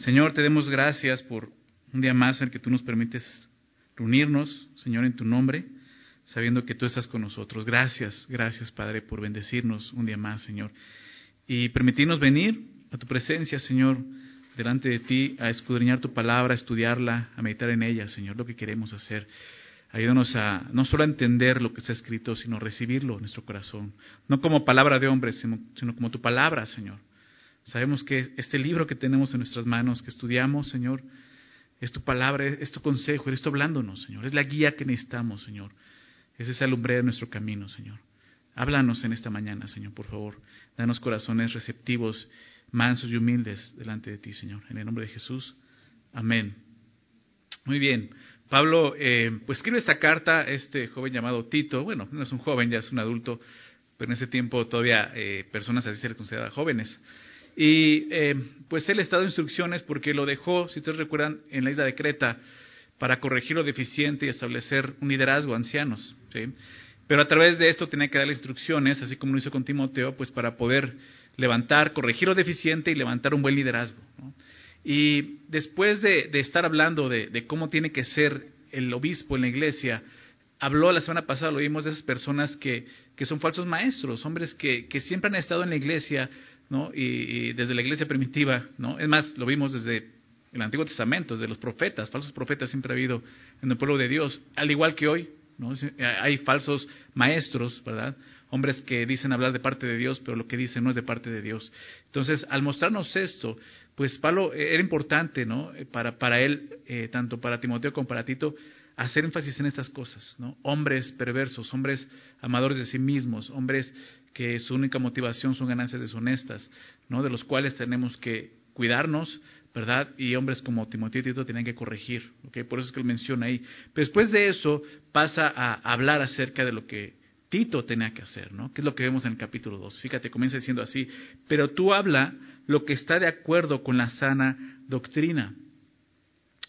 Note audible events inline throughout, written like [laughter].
Señor, te demos gracias por un día más en el que tú nos permites reunirnos, Señor, en tu nombre, sabiendo que tú estás con nosotros. Gracias, gracias, Padre, por bendecirnos un día más, Señor. Y permitirnos venir a tu presencia, Señor, delante de ti, a escudriñar tu palabra, a estudiarla, a meditar en ella, Señor, lo que queremos hacer. Ayúdanos a no solo a entender lo que está escrito, sino recibirlo en nuestro corazón. No como palabra de hombre, sino, sino como tu palabra, Señor. Sabemos que este libro que tenemos en nuestras manos, que estudiamos, Señor, es tu palabra, es tu consejo, eres tú hablándonos, Señor. Es la guía que necesitamos, Señor. Es esa lumbrera de nuestro camino, Señor. Háblanos en esta mañana, Señor, por favor. Danos corazones receptivos, mansos y humildes delante de ti, Señor. En el nombre de Jesús. Amén. Muy bien. Pablo, eh, pues escribe esta carta, este joven llamado Tito, bueno, no es un joven, ya es un adulto, pero en ese tiempo todavía eh, personas así se les consideraban jóvenes. Y eh, pues él está dando instrucciones porque lo dejó, si ustedes recuerdan, en la isla de Creta para corregir lo deficiente y establecer un liderazgo a ancianos. Pero a través de esto tenía que dar instrucciones, así como lo hizo con Timoteo, pues para poder levantar, corregir lo deficiente y levantar un buen liderazgo. Y después de, estar hablando de, cómo tiene que ser el obispo en la iglesia, habló la semana pasada, lo vimos de esas personas que, que son falsos maestros, hombres que, que siempre han estado en la iglesia, ¿no? Y, desde la iglesia primitiva, ¿no? Es más, lo vimos desde el Antiguo Testamento, desde los profetas, falsos profetas siempre ha habido en el pueblo de Dios, al igual que hoy, ¿no? Hay falsos maestros, ¿verdad? Hombres que dicen hablar de parte de Dios, pero lo que dicen no es de parte de Dios. Entonces, al mostrarnos esto, pues Pablo eh, era importante, ¿no? Eh, para, para él, eh, tanto para Timoteo como para Tito, hacer énfasis en estas cosas, ¿no? Hombres perversos, hombres amadores de sí mismos, hombres que su única motivación son ganancias deshonestas, ¿no? De los cuales tenemos que cuidarnos, ¿verdad? Y hombres como Timoteo y Tito tienen que corregir, ¿ok? Por eso es que él menciona ahí. Después de eso pasa a hablar acerca de lo que Tito tenía que hacer, ¿no? Que es lo que vemos en el capítulo 2. Fíjate, comienza diciendo así, pero tú habla lo que está de acuerdo con la sana doctrina.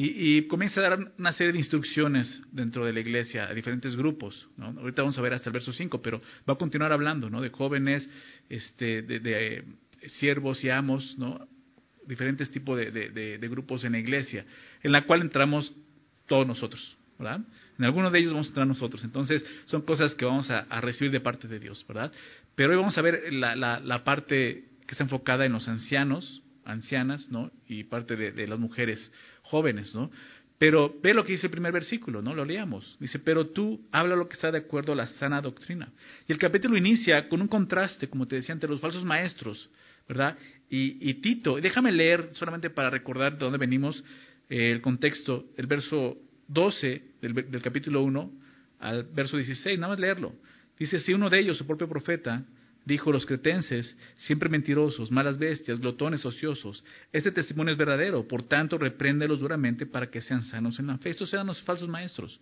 Y, comienza a dar una serie de instrucciones dentro de la iglesia a diferentes grupos. Ahorita vamos a ver hasta el verso 5, pero va a continuar hablando ¿no? de jóvenes, este, de siervos y amos, ¿no? diferentes tipos de, grupos en la iglesia, en la cual entramos todos nosotros, ¿verdad? En algunos de ellos vamos a entrar nosotros. Entonces, son cosas que vamos a, recibir de parte de Dios, ¿verdad? Pero hoy vamos a ver la, la, parte que está enfocada en los ancianos, ancianas, ¿no? Y parte de, las mujeres jóvenes, ¿no? Pero ve lo que dice el primer versículo, ¿no? Lo leamos. Dice, pero tú habla lo que está de acuerdo a la sana doctrina. Y el capítulo inicia con un contraste, como te decía, entre los falsos maestros, ¿verdad? Y, Tito, déjame leer solamente para recordar de dónde venimos eh, el contexto, el verso 12 del, capítulo 1 al verso 16, nada más leerlo. Dice, si uno de ellos, su propio profeta, dijo los cretenses, siempre mentirosos, malas bestias, glotones, ociosos, este testimonio es verdadero, por tanto repréndelos duramente para que sean sanos en la fe. Estos eran los falsos maestros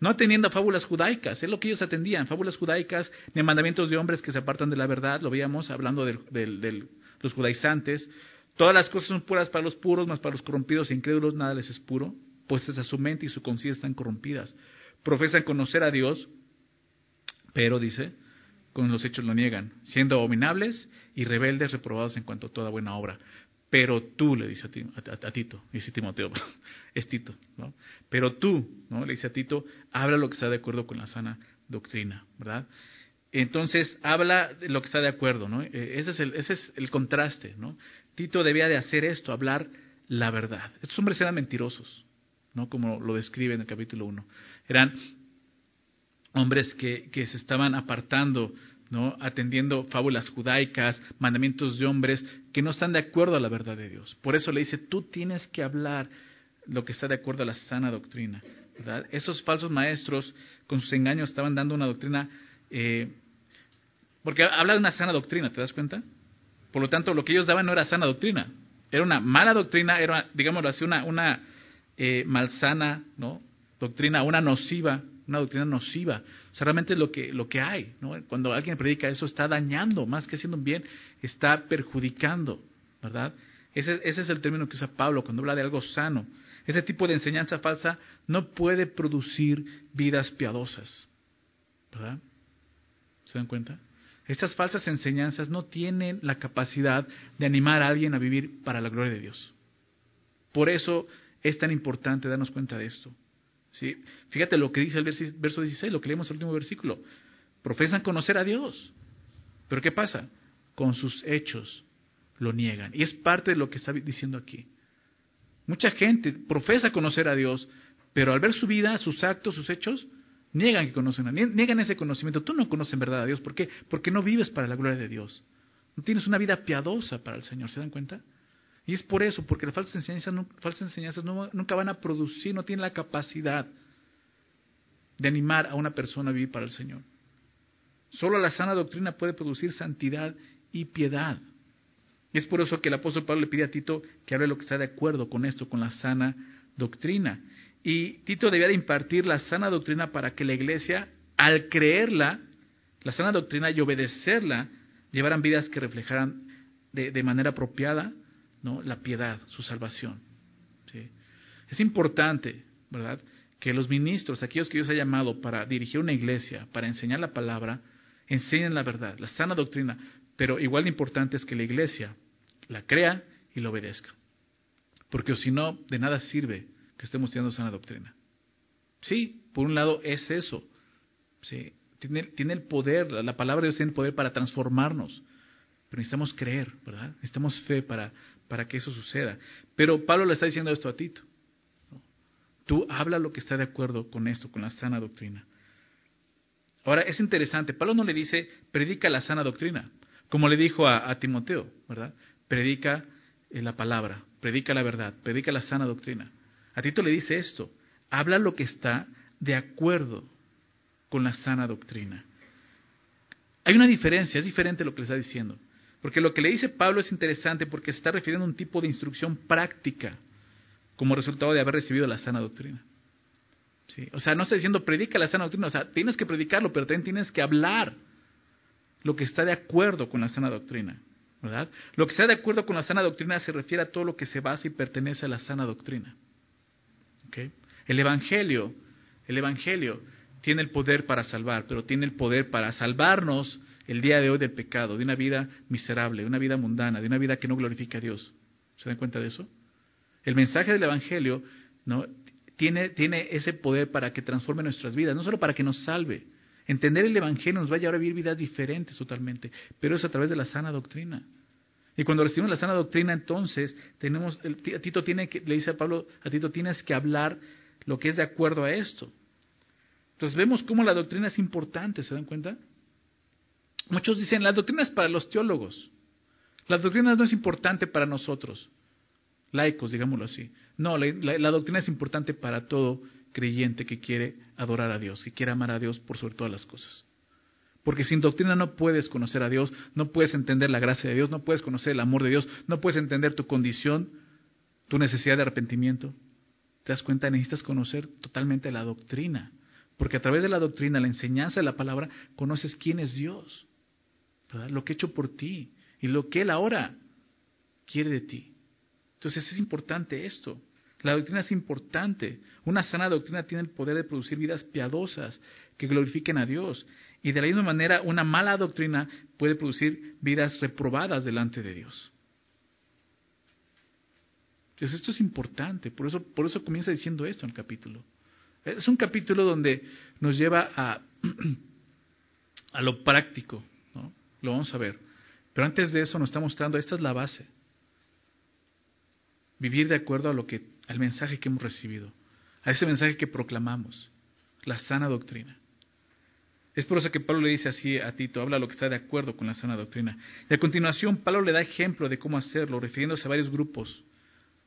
no atendiendo a fábulas judaicas, es lo que ellos atendían, fábulas judaicas, ni mandamientos de hombres que se apartan de la verdad, lo veíamos hablando de los judaizantes. Todas las cosas son puras para los puros, más para los corrompidos e incrédulos nada les es puro, pues a su mente y su conciencia están corrompidas. Profesan conocer a Dios, pero dice, con los hechos lo niegan, siendo abominables y rebeldes, reprobados en cuanto a toda buena obra. Pero tú, le dice a, Tito, dice Timoteo, [laughs] es Tito, ¿no? Pero tú, ¿no? Le dice a Tito, habla lo que está de acuerdo con la sana doctrina, ¿verdad? Entonces, habla de lo que está de acuerdo, ¿no? Eh, ese es el, ese es el contraste, ¿no? Tito debía de hacer esto, hablar la verdad. Estos hombres eran mentirosos, ¿no? Como lo describe en el capítulo 1. Eran hombres que, que se estaban apartando ¿no? atendiendo fábulas judaicas, mandamientos de hombres que no están de acuerdo a la verdad de Dios. Por eso le dice, tú tienes que hablar lo que está de acuerdo a la sana doctrina. ¿verdad? Esos falsos maestros con sus engaños estaban dando una doctrina, eh, porque habla de una sana doctrina, ¿te das cuenta? Por lo tanto, lo que ellos daban no era sana doctrina, era una mala doctrina, era, digámoslo así, una, una eh, malsana ¿no? doctrina, una nociva, una doctrina nociva. O sea, realmente lo que, lo que hay. Cuando alguien predica eso, está dañando, más que haciendo un bien, está perjudicando, ¿verdad? Ese, ese es el término que usa Pablo cuando habla de algo sano. Ese tipo de enseñanza falsa no puede producir vidas piadosas. ¿Verdad? ¿Se dan cuenta? Estas falsas enseñanzas no tienen la capacidad de animar a alguien a vivir para la gloria de Dios. Por eso es tan importante darnos cuenta de esto. ¿Sí? Fíjate lo que dice el verso 16, lo que leemos el último versículo. Profesan conocer a Dios. Pero ¿qué pasa? Con sus hechos lo niegan. Y es parte de lo que está diciendo aquí. Mucha gente profesa conocer a Dios, pero al ver su vida, sus actos, sus hechos, niegan que conocen a niegan ese conocimiento. Tú no conoces en verdad a Dios. ¿Por qué? Porque no vives para la gloria de Dios. No tienes una vida piadosa para el Señor. ¿Se dan cuenta? Y es por eso, porque las falsas enseñanzas, falsas enseñanzas nunca van a producir, no tienen la capacidad de animar a una persona a vivir para el Señor. Solo la sana doctrina puede producir santidad y piedad. Y es por eso que el apóstol Pablo le pide a Tito que hable lo que está de acuerdo con esto, con la sana doctrina. Y Tito debía de impartir la sana doctrina para que la iglesia, al creerla, la sana doctrina y obedecerla, llevaran vidas que reflejaran de, manera apropiada ¿no? la piedad, su salvación. ¿sí? Es importante, ¿verdad?, que los ministros, aquellos que Dios ha llamado para dirigir una iglesia, para enseñar la palabra, enseñen la verdad, la sana doctrina, pero igual de importante es que la iglesia la crea y la obedezca. Porque si no, de nada sirve que estemos estudiando sana doctrina. Sí, por un lado es eso. Sí, tiene, tiene el poder, la, palabra de Dios tiene el poder para transformarnos. Pero necesitamos creer, ¿verdad? Necesitamos fe para, para que eso suceda. Pero Pablo le está diciendo esto a Tito. Tú habla lo que está de acuerdo con esto, con la sana doctrina. Ahora, es interesante, Pablo no le dice, predica la sana doctrina. Como le dijo a, Timoteo, ¿verdad? Predica eh, la palabra, predica la verdad, predica la sana doctrina. A Tito le dice esto, habla lo que está de acuerdo con la sana doctrina. Hay una diferencia, es diferente lo que le está diciendo. Porque lo que le dice Pablo es interesante porque se está refiriendo a un tipo de instrucción práctica como resultado de haber recibido la sana doctrina. ¿Sí? O sea, no está diciendo predica la sana doctrina, o sea, tienes que predicarlo, pero también tienes que hablar lo que está de acuerdo con la sana doctrina. ¿verdad? Lo que está de acuerdo con la sana doctrina se refiere a todo lo que se basa y pertenece a la sana doctrina. El Evangelio, el Evangelio tiene el poder para salvar, pero tiene el poder para salvarnos el día de hoy del pecado, de una vida miserable, de una vida mundana, de una vida que no glorifica a Dios. ¿Se dan cuenta de eso? El mensaje del Evangelio ¿no? tiene, tiene ese poder para que transforme nuestras vidas, no solo para que nos salve, Entender el Evangelio nos va a llevar a vivir vidas diferentes totalmente, pero es a través de la sana doctrina. Y cuando recibimos la sana doctrina, entonces tenemos, Tito tiene que, le dice a Pablo, a Tito tienes que hablar lo que es de acuerdo a esto. Entonces vemos cómo la doctrina es importante, ¿se dan cuenta? Muchos dicen, la doctrina es para los teólogos. La doctrina no es importante para nosotros, laicos, digámoslo así. No, la doctrina es importante para todo creyente que quiere adorar a Dios, que quiere amar a Dios por sobre todas las cosas. Porque sin doctrina no puedes conocer a Dios, no puedes entender la gracia de Dios, no puedes conocer el amor de Dios, no puedes entender tu condición, tu necesidad de arrepentimiento. ¿Te das cuenta? Necesitas conocer totalmente la doctrina. Porque a través de la doctrina, la enseñanza de la palabra, conoces quién es Dios, lo que ha hecho por ti y lo que Él ahora quiere de ti. Entonces es importante esto. La doctrina es importante. Una sana doctrina tiene el poder de producir vidas piadosas que glorifiquen a Dios. Y de la misma manera, una mala doctrina puede producir vidas reprobadas delante de Dios. Entonces esto es importante, por eso, por eso comienza diciendo esto en el capítulo. Es un capítulo donde nos lleva a, [clears throat] a lo práctico. Lo vamos a ver. Pero antes de eso nos está mostrando, esta es la base. Vivir de acuerdo a lo que al mensaje que hemos recibido, a ese mensaje que proclamamos, la sana doctrina. Es por eso que Pablo le dice así a Tito, habla lo que está de acuerdo con la sana doctrina. Y a continuación, Pablo le da ejemplo de cómo hacerlo, refiriéndose a varios grupos,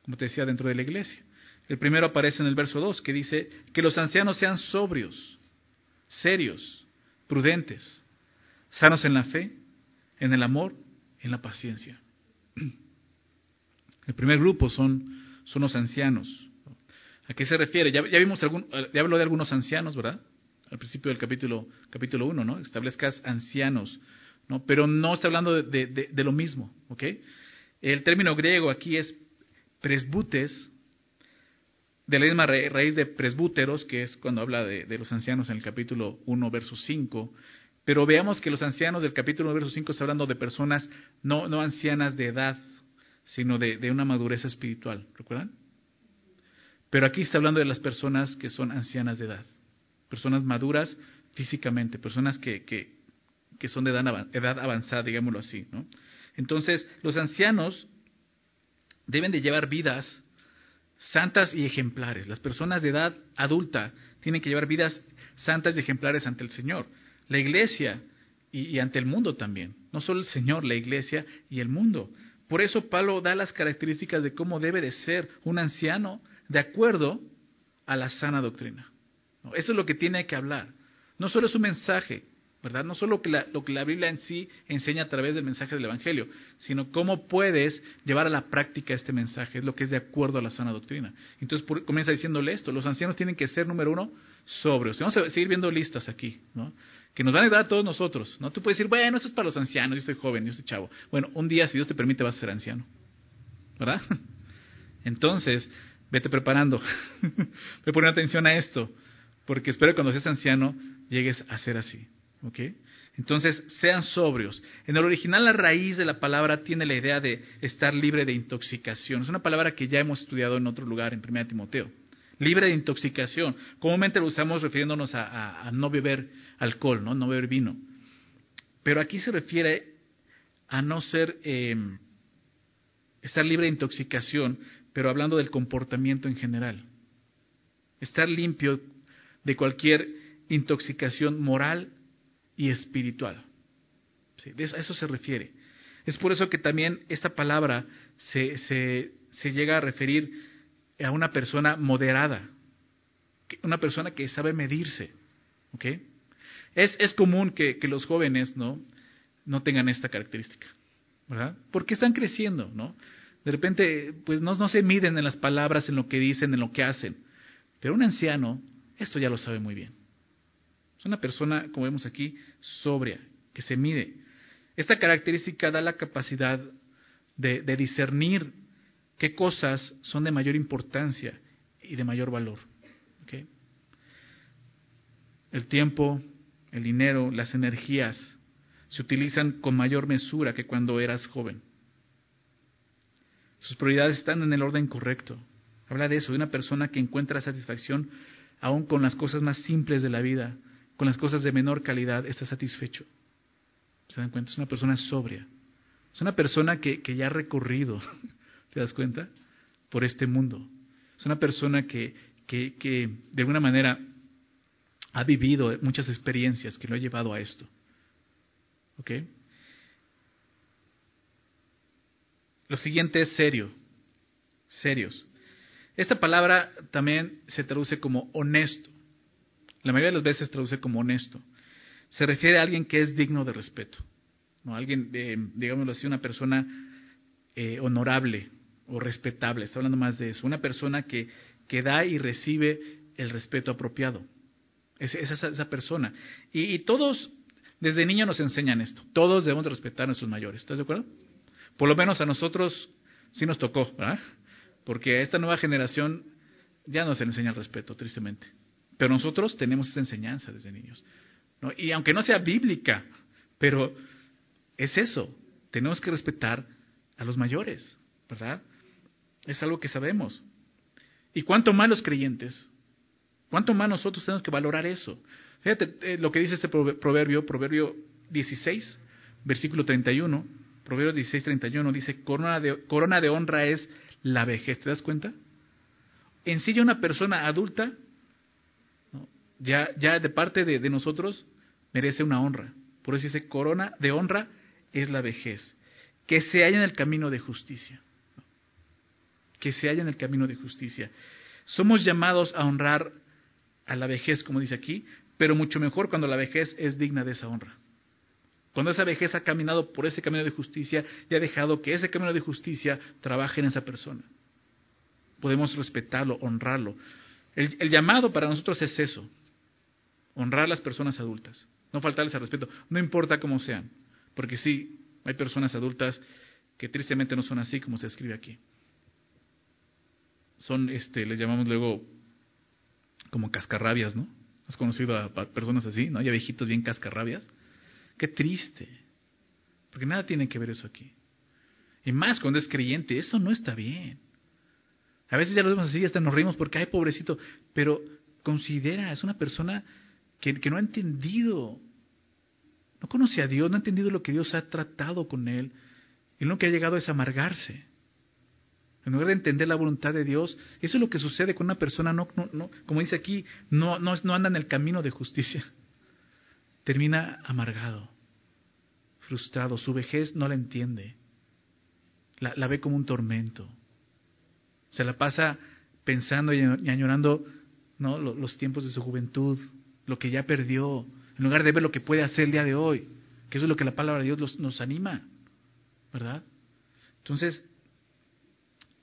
como te decía, dentro de la iglesia. El primero aparece en el verso 2, que dice que los ancianos sean sobrios, serios, prudentes, sanos en la fe, en el amor, en la paciencia. [clears throat] El primer grupo son son los ancianos. ¿A qué se refiere? Ya, vimos ya habló de algunos ancianos, ¿verdad? Al principio del capítulo, capítulo 1, ¿no? Establezcas ancianos, ¿no? Pero no está hablando de, de, lo mismo, ¿ok? El término griego aquí es presbutes, de la misma raíz de presbúteros, que es cuando habla de, de, los ancianos en el capítulo 1, verso 5. Pero veamos que los ancianos del capítulo 1, verso 5 está hablando de personas no, no ancianas de edad, sino de, de una madurez espiritual. ¿Recuerdan? Pero aquí está hablando de las personas que son ancianas de edad, personas maduras físicamente, personas que, que, que son de edad, edad avanzada, digámoslo así. ¿no? Entonces, los ancianos deben de llevar vidas santas y ejemplares. Las personas de edad adulta tienen que llevar vidas santas y ejemplares ante el Señor. La iglesia y, ante el mundo también. No solo el Señor, la iglesia y el mundo. Por eso Pablo da las características de cómo debe de ser un anciano de acuerdo a la sana doctrina. Eso es lo que tiene que hablar. No solo es un mensaje, ¿verdad? No solo lo que la Biblia en sí enseña a través del mensaje del Evangelio, sino cómo puedes llevar a la práctica este mensaje, es lo que es de acuerdo a la sana doctrina. Entonces comienza diciéndole esto, los ancianos tienen que ser, número uno, sobrios. Vamos a seguir viendo listas aquí, ¿no? Que nos van a ayudar a todos nosotros, ¿no? Tú puedes decir, bueno, eso es para los ancianos, yo estoy joven, yo estoy chavo. Bueno, un día, si Dios te permite, vas a ser anciano, ¿verdad? [laughs] Entonces, vete preparando, [laughs] ve poniendo atención a esto, porque espero que cuando seas anciano llegues a ser así. ¿ok? Entonces, sean sobrios. En el original, la raíz de la palabra tiene la idea de estar libre de intoxicación. Es una palabra que ya hemos estudiado en otro lugar, en 1 Timoteo. Libre de intoxicación. Comúnmente lo usamos refiriéndonos a, no beber alcohol, ¿no? no beber vino. Pero aquí se refiere a no ser, eh, estar libre de intoxicación, pero hablando del comportamiento en general. Estar limpio de cualquier intoxicación moral y espiritual. a eso se refiere. Es por eso que también esta palabra se, se, llega a referir a una persona moderada, una persona que sabe medirse. Es, es común que, que, los jóvenes ¿no? no tengan esta característica, ¿verdad? Porque están creciendo, ¿no? De repente, pues no, no se miden en las palabras, en lo que dicen, en lo que hacen. Pero un anciano, esto ya lo sabe muy bien. Es una persona, como vemos aquí, sobria, que se mide. Esta característica da la capacidad de, de discernir qué cosas son de mayor importancia y de mayor valor. El tiempo, el dinero, las energías se utilizan con mayor mesura que cuando eras joven. Sus prioridades están en el orden correcto. Habla de eso, de una persona que encuentra satisfacción aún con las cosas más simples de la vida, con las cosas de menor calidad, está satisfecho. ¿Se dan cuenta? Es una persona sobria. Es una persona que ya ha recorrido, ¿te das cuenta? Por este mundo. Es una persona que, que, que de alguna manera ha vivido muchas experiencias que lo ha llevado a esto. ¿Ok? Lo siguiente es serio, serios. Esta palabra también se traduce como honesto. La mayoría de las veces se traduce como honesto. Se refiere a alguien que es digno de respeto. ¿no? Alguien, eh, digámoslo así, una persona eh, honorable o respetable. Está hablando más de eso. Una persona que, que da y recibe el respeto apropiado. Es, esa, esa, persona. Y, todos, desde niños nos enseñan esto. Todos debemos de respetar a nuestros mayores. ¿Estás de acuerdo? Por lo menos a nosotros sí nos tocó, ¿verdad? Porque a esta nueva generación ya no se le enseña el respeto, tristemente. Pero nosotros tenemos esa enseñanza desde niños. ¿no? Y aunque no sea bíblica, pero es eso. Tenemos que respetar a los mayores, ¿verdad? Es algo que sabemos. Y cuánto más los creyentes, cuánto más nosotros tenemos que valorar eso. Fíjate eh, lo que dice este proverbio, proverbio 16, versículo 31 Proverbios 16:31 dice, corona de, corona de honra es la vejez. ¿Te das cuenta? En sí ya una persona adulta, ya, ya de parte de, nosotros, merece una honra. Por eso dice, corona de honra es la vejez. Que se halla en el camino de justicia. Que se halla en el camino de justicia. Somos llamados a honrar a la vejez, como dice aquí, pero mucho mejor cuando la vejez es digna de esa honra. Cuando esa vejez ha caminado por ese camino de justicia y ha dejado que ese camino de justicia trabaje en esa persona. podemos respetarlo, honrarlo. El, el, llamado para nosotros es eso, honrar a las personas adultas, no faltarles al respeto, no importa cómo sean, porque sí, hay personas adultas que tristemente no son así como se escribe aquí. Son, este, les llamamos luego como cascarrabias, ¿no? ¿Has conocido a personas así, no? Ya viejitos bien cascarrabias. Qué triste. Porque nada tiene que ver eso aquí. Y más cuando es creyente, eso no está bien. A veces ya lo vemos así, hasta nos rimos porque, ay, pobrecito, pero considera, es una persona que, que no ha entendido, no conoce a Dios, no ha entendido lo que Dios ha tratado con él, y lo que ha llegado es amargarse. En lugar de entender la voluntad de Dios, eso es lo que sucede con una persona, no, no, no como dice aquí, no, no, no anda en el camino de justicia. Termina amargado, frustrado, su vejez no la entiende, la, la ve como un tormento. Se la pasa pensando y añorando ¿no? los tiempos de su juventud, lo que ya perdió, en lugar de ver lo que puede hacer el día de hoy, que eso es lo que la palabra de Dios nos anima, ¿verdad? Entonces,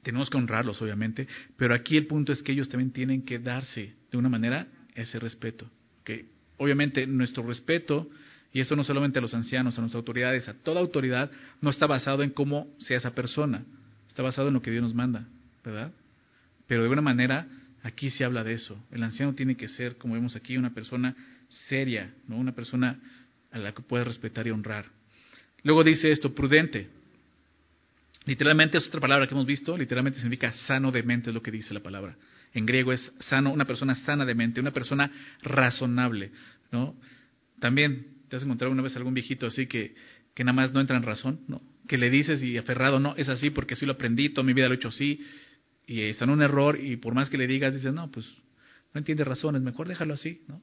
tenemos que honrarlos, obviamente, pero aquí el punto es que ellos también tienen que darse de una manera ese respeto. Que obviamente nuestro respeto, y eso no solamente a los ancianos, a nuestras autoridades, a toda autoridad, no está basado en cómo sea esa persona, está basado en lo que Dios nos manda, ¿verdad? Pero de alguna manera aquí se habla de eso. El anciano tiene que ser, como vemos aquí, una persona seria, ¿no? una persona a la que puede respetar y honrar. Luego dice esto, prudente. Literalmente es otra palabra que hemos visto, literalmente significa sano de mente, es lo que dice la palabra. En griego es sano, una persona sana de mente, una persona razonable, ¿no? También te has encontrado una vez algún viejito así que, que nada más no entra en razón, ¿no? Que le dices y aferrado, no, es así porque así lo aprendí, toda mi vida lo he hecho así, y está en un error, y por más que le digas, dices, no, pues no entiende razones, mejor déjalo así, ¿no?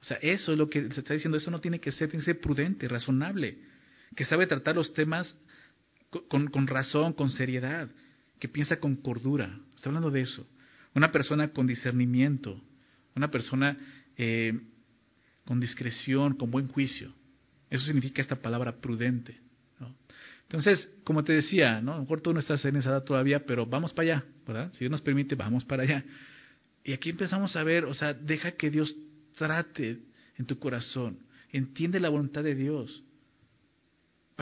O sea, eso es lo que se está diciendo, eso no tiene que ser, tiene que ser prudente, razonable, que sabe tratar los temas con, razón, con seriedad, que piensa con cordura. Está hablando de eso. Una persona con discernimiento, una persona eh, con discreción, con buen juicio. Eso significa esta palabra prudente. Entonces, como te decía, ¿no? a lo mejor tú no estás en esa edad todavía, pero vamos para allá, ¿verdad? Si Dios nos permite, vamos para allá. Y aquí empezamos a ver, o sea, deja que Dios trate en tu corazón, entiende la voluntad de Dios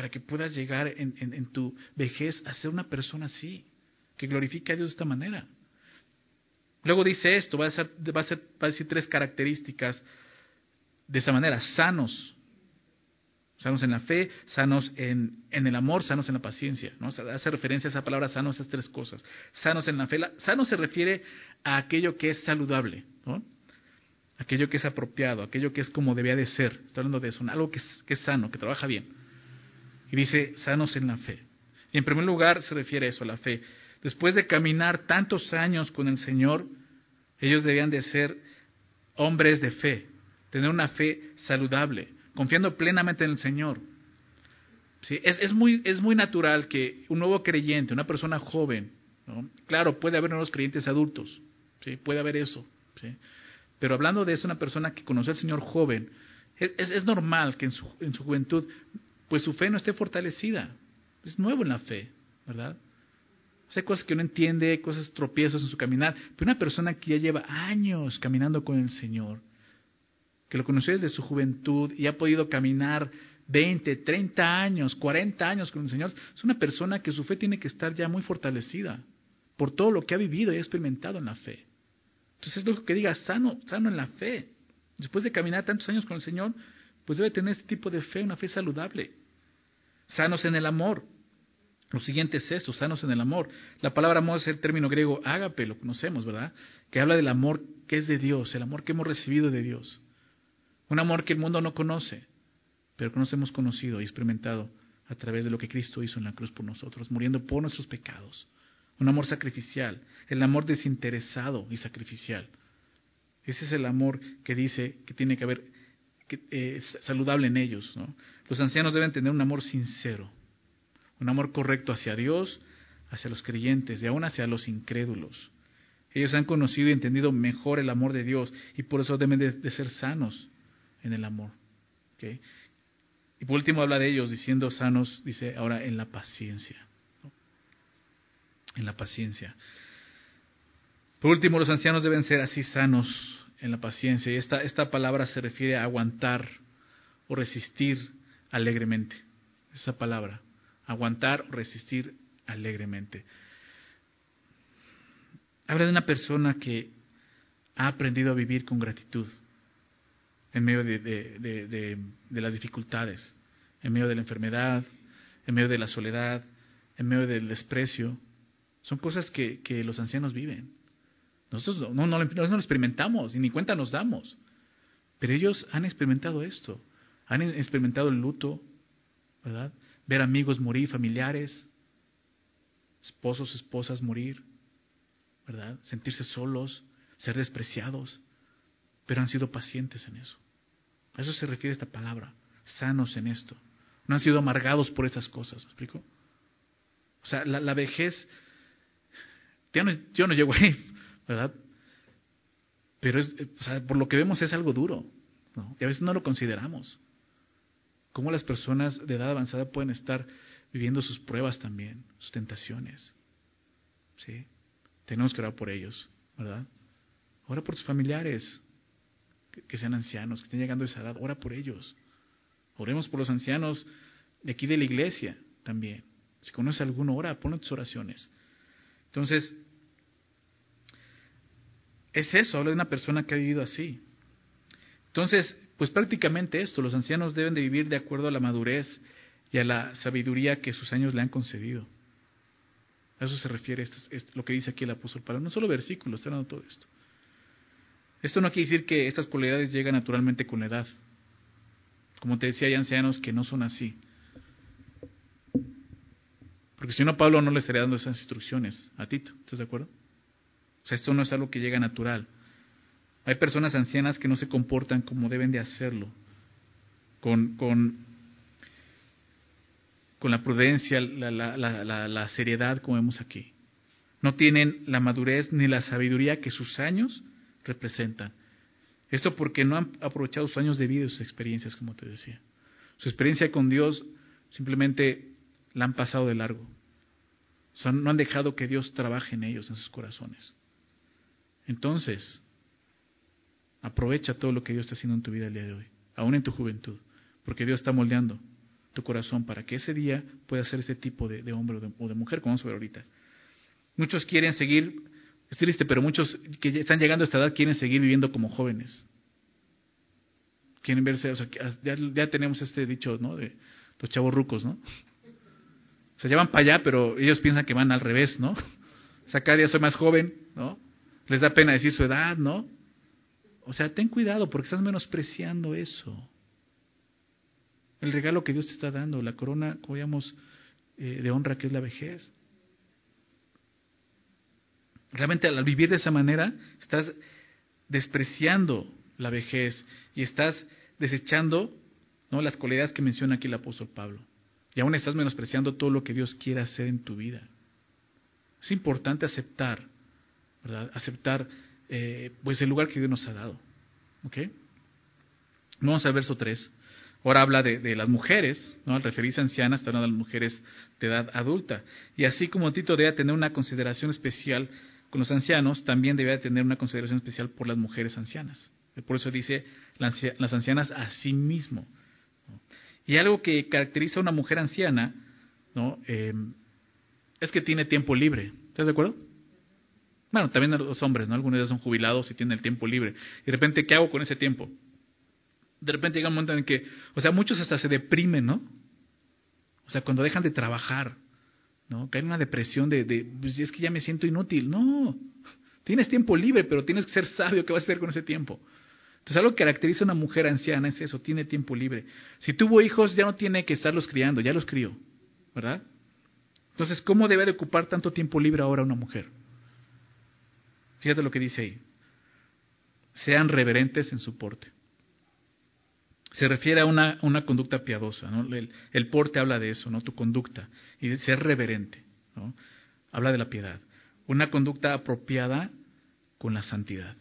para que puedas llegar en, tu vejez a ser una persona así, que glorifique a Dios de esta manera. Luego dice esto, va a, ser, va, a ser, va a decir tres características de esa manera, sanos, sanos en la fe, sanos en, el amor, sanos en la paciencia. ¿no? hace referencia a esa palabra sanos, esas tres cosas. Sanos en la fe, sano se refiere a aquello que es saludable, aquello que es apropiado, aquello que es como debía de ser. Está hablando de eso, algo que que es sano, que trabaja bien. Y dice, sanos en la fe. Y en primer lugar se refiere a eso, a la fe. Después de caminar tantos años con el Señor, ellos debían de ser hombres de fe, tener una fe saludable, confiando plenamente en el Señor. ¿Sí? Es, es, muy, es muy natural que un nuevo creyente, una persona joven, claro, puede haber nuevos creyentes adultos, ¿sí? puede haber eso, ¿sí? pero hablando de eso, una persona que conoce al Señor joven, es, es, es normal que en su, en su juventud pues su fe no esté fortalecida. Es nuevo en la fe, ¿verdad? hay cosas que no entiende, cosas tropiezos en su caminar, pero una persona que ya lleva años caminando con el Señor, que lo conoció desde su juventud y ha podido caminar 20, 30 años, 40 años con el Señor, es una persona que su fe tiene que estar ya muy fortalecida por todo lo que ha vivido y ha experimentado en la fe. Entonces es lo que diga, sano, sano en la fe. Después de caminar tantos años con el Señor, pues debe tener este tipo de fe, una fe saludable. Sanos en el amor. Lo siguiente es eso, sanos en el amor. La palabra amor es el término griego ágape, lo conocemos, ¿verdad? Que habla del amor que es de Dios, el amor que hemos recibido de Dios. Un amor que el mundo no conoce, pero que nos hemos conocido y experimentado a través de lo que Cristo hizo en la cruz por nosotros, muriendo por nuestros pecados. Un amor sacrificial, el amor desinteresado y sacrificial. Ese es el amor que dice que tiene que haber eh, saludable en ellos. Los ancianos deben tener un amor sincero, un amor correcto hacia Dios, hacia los creyentes y aún hacia los incrédulos. Ellos han conocido y entendido mejor el amor de Dios y por eso deben de, ser sanos en el amor. Y por último habla de ellos diciendo sanos, dice ahora en la paciencia. En la paciencia. Por último, los ancianos deben ser así sanos en la paciencia. Y esta, esta palabra se refiere a aguantar o resistir alegremente. Esa palabra, aguantar o resistir alegremente. Habla de una persona que ha aprendido a vivir con gratitud en medio de, de, las dificultades, en medio de la enfermedad, en medio de la soledad, en medio del desprecio. Son cosas que, que los ancianos viven. Nosotros no, no, lo experimentamos y ni cuenta nos damos. Pero ellos han experimentado esto. Han experimentado el luto, ¿verdad? Ver amigos morir, familiares, esposos, esposas morir, ¿verdad? Sentirse solos, ser despreciados, pero han sido pacientes en eso. A eso se refiere esta palabra, sanos en esto. No han sido amargados por esas cosas, ¿me explico? O sea, la, vejez, yo no, no llego ¿verdad? Pero sea, por lo que vemos es algo duro, ¿no? Y a veces no lo consideramos. Cómo las personas de edad avanzada pueden estar viviendo sus pruebas también, sus tentaciones. ¿Sí? Tenemos que orar por ellos, ¿verdad? Ora por tus familiares, que, sean ancianos, que estén llegando a esa edad, ora por ellos. Oremos por los ancianos de aquí de la iglesia también. Si conoces alguno, ora, pon tus oraciones. Entonces, es eso, habla de una persona que ha vivido así. Entonces, pues prácticamente esto, los ancianos deben de vivir de acuerdo a la madurez y a la sabiduría que sus años le han concedido. A eso se refiere lo que dice aquí el apóstol Pablo. No solo versículos, está dando todo esto. Esto no quiere decir que estas cualidades llegan naturalmente con la edad. Como te decía, hay ancianos que no son así. Porque si no, Pablo no le estaría dando esas instrucciones a Tito. ¿Estás de acuerdo? O sea, esto no es algo que llega natural. Hay personas ancianas que no se comportan como deben de hacerlo, con, con, con la prudencia, la, la, la, seriedad como vemos aquí. No tienen la madurez ni la sabiduría que sus años representan. Esto porque no han aprovechado sus años de vida y sus experiencias, como te decía. Su experiencia con Dios simplemente la han pasado de largo. No han dejado que Dios trabaje en ellos, en sus corazones. Entonces, aprovecha todo lo que Dios está haciendo en tu vida el día de hoy, aún en tu juventud, porque Dios está moldeando tu corazón para que ese día pueda ser ese tipo de, hombre o de, mujer, como vamos a ver ahorita. Muchos quieren seguir, es triste, pero muchos que están llegando a esta edad quieren seguir viviendo como jóvenes. Quieren verse, o sea, ya, ya tenemos este dicho, ¿no? De los chavos rucos, ¿no? Se llevan para allá, pero ellos piensan que van al revés, ¿no? [laughs] O sea, cada día soy más joven, ¿no? Les da pena decir su edad, ¿no? O sea, ten cuidado porque estás menospreciando eso. El regalo que Dios te está dando, la corona, como eh, de honra que es la vejez. Realmente al vivir de esa manera, estás despreciando la vejez y estás desechando ¿no? las cualidades que menciona aquí el apóstol Pablo. Y aún estás menospreciando todo lo que Dios quiere hacer en tu vida. Es importante aceptar Aceptar eh, pues el lugar que Dios nos ha dado. ¿Ok? Vamos al verso 3. Ahora habla de, las mujeres, ¿no? Al referirse a ancianas, está hablando de las mujeres de edad adulta. Y así como Tito debe tener una consideración especial con los ancianos, también debe tener una consideración especial por las mujeres ancianas. Por eso dice las ancianas a sí mismo. Y algo que caracteriza a una mujer anciana, ¿no? Eh, es que tiene tiempo libre. ¿Estás de acuerdo? Bueno, también los hombres, ¿no? Algunos ya son jubilados y tienen el tiempo libre. Y de repente, ¿qué hago con ese tiempo? De repente llega un momento en que, o sea, muchos hasta se deprimen, ¿no? O sea, cuando dejan de trabajar, ¿no? Caen en una depresión de, de pues es que ya me siento inútil. No, tienes tiempo libre, pero tienes que ser sabio qué vas a hacer con ese tiempo. Entonces, algo que caracteriza a una mujer anciana es eso, tiene tiempo libre. Si tuvo hijos, ya no tiene que estarlos criando, ya los crió, ¿verdad? Entonces, ¿cómo debe de ocupar tanto tiempo libre ahora una mujer? Fíjate lo que dice ahí. Sean reverentes en su porte. Se refiere a una, una conducta piadosa. ¿no? El, porte habla de eso, ¿no? tu conducta. Y ser reverente. ¿no? Habla de la piedad. Una conducta apropiada con la santidad.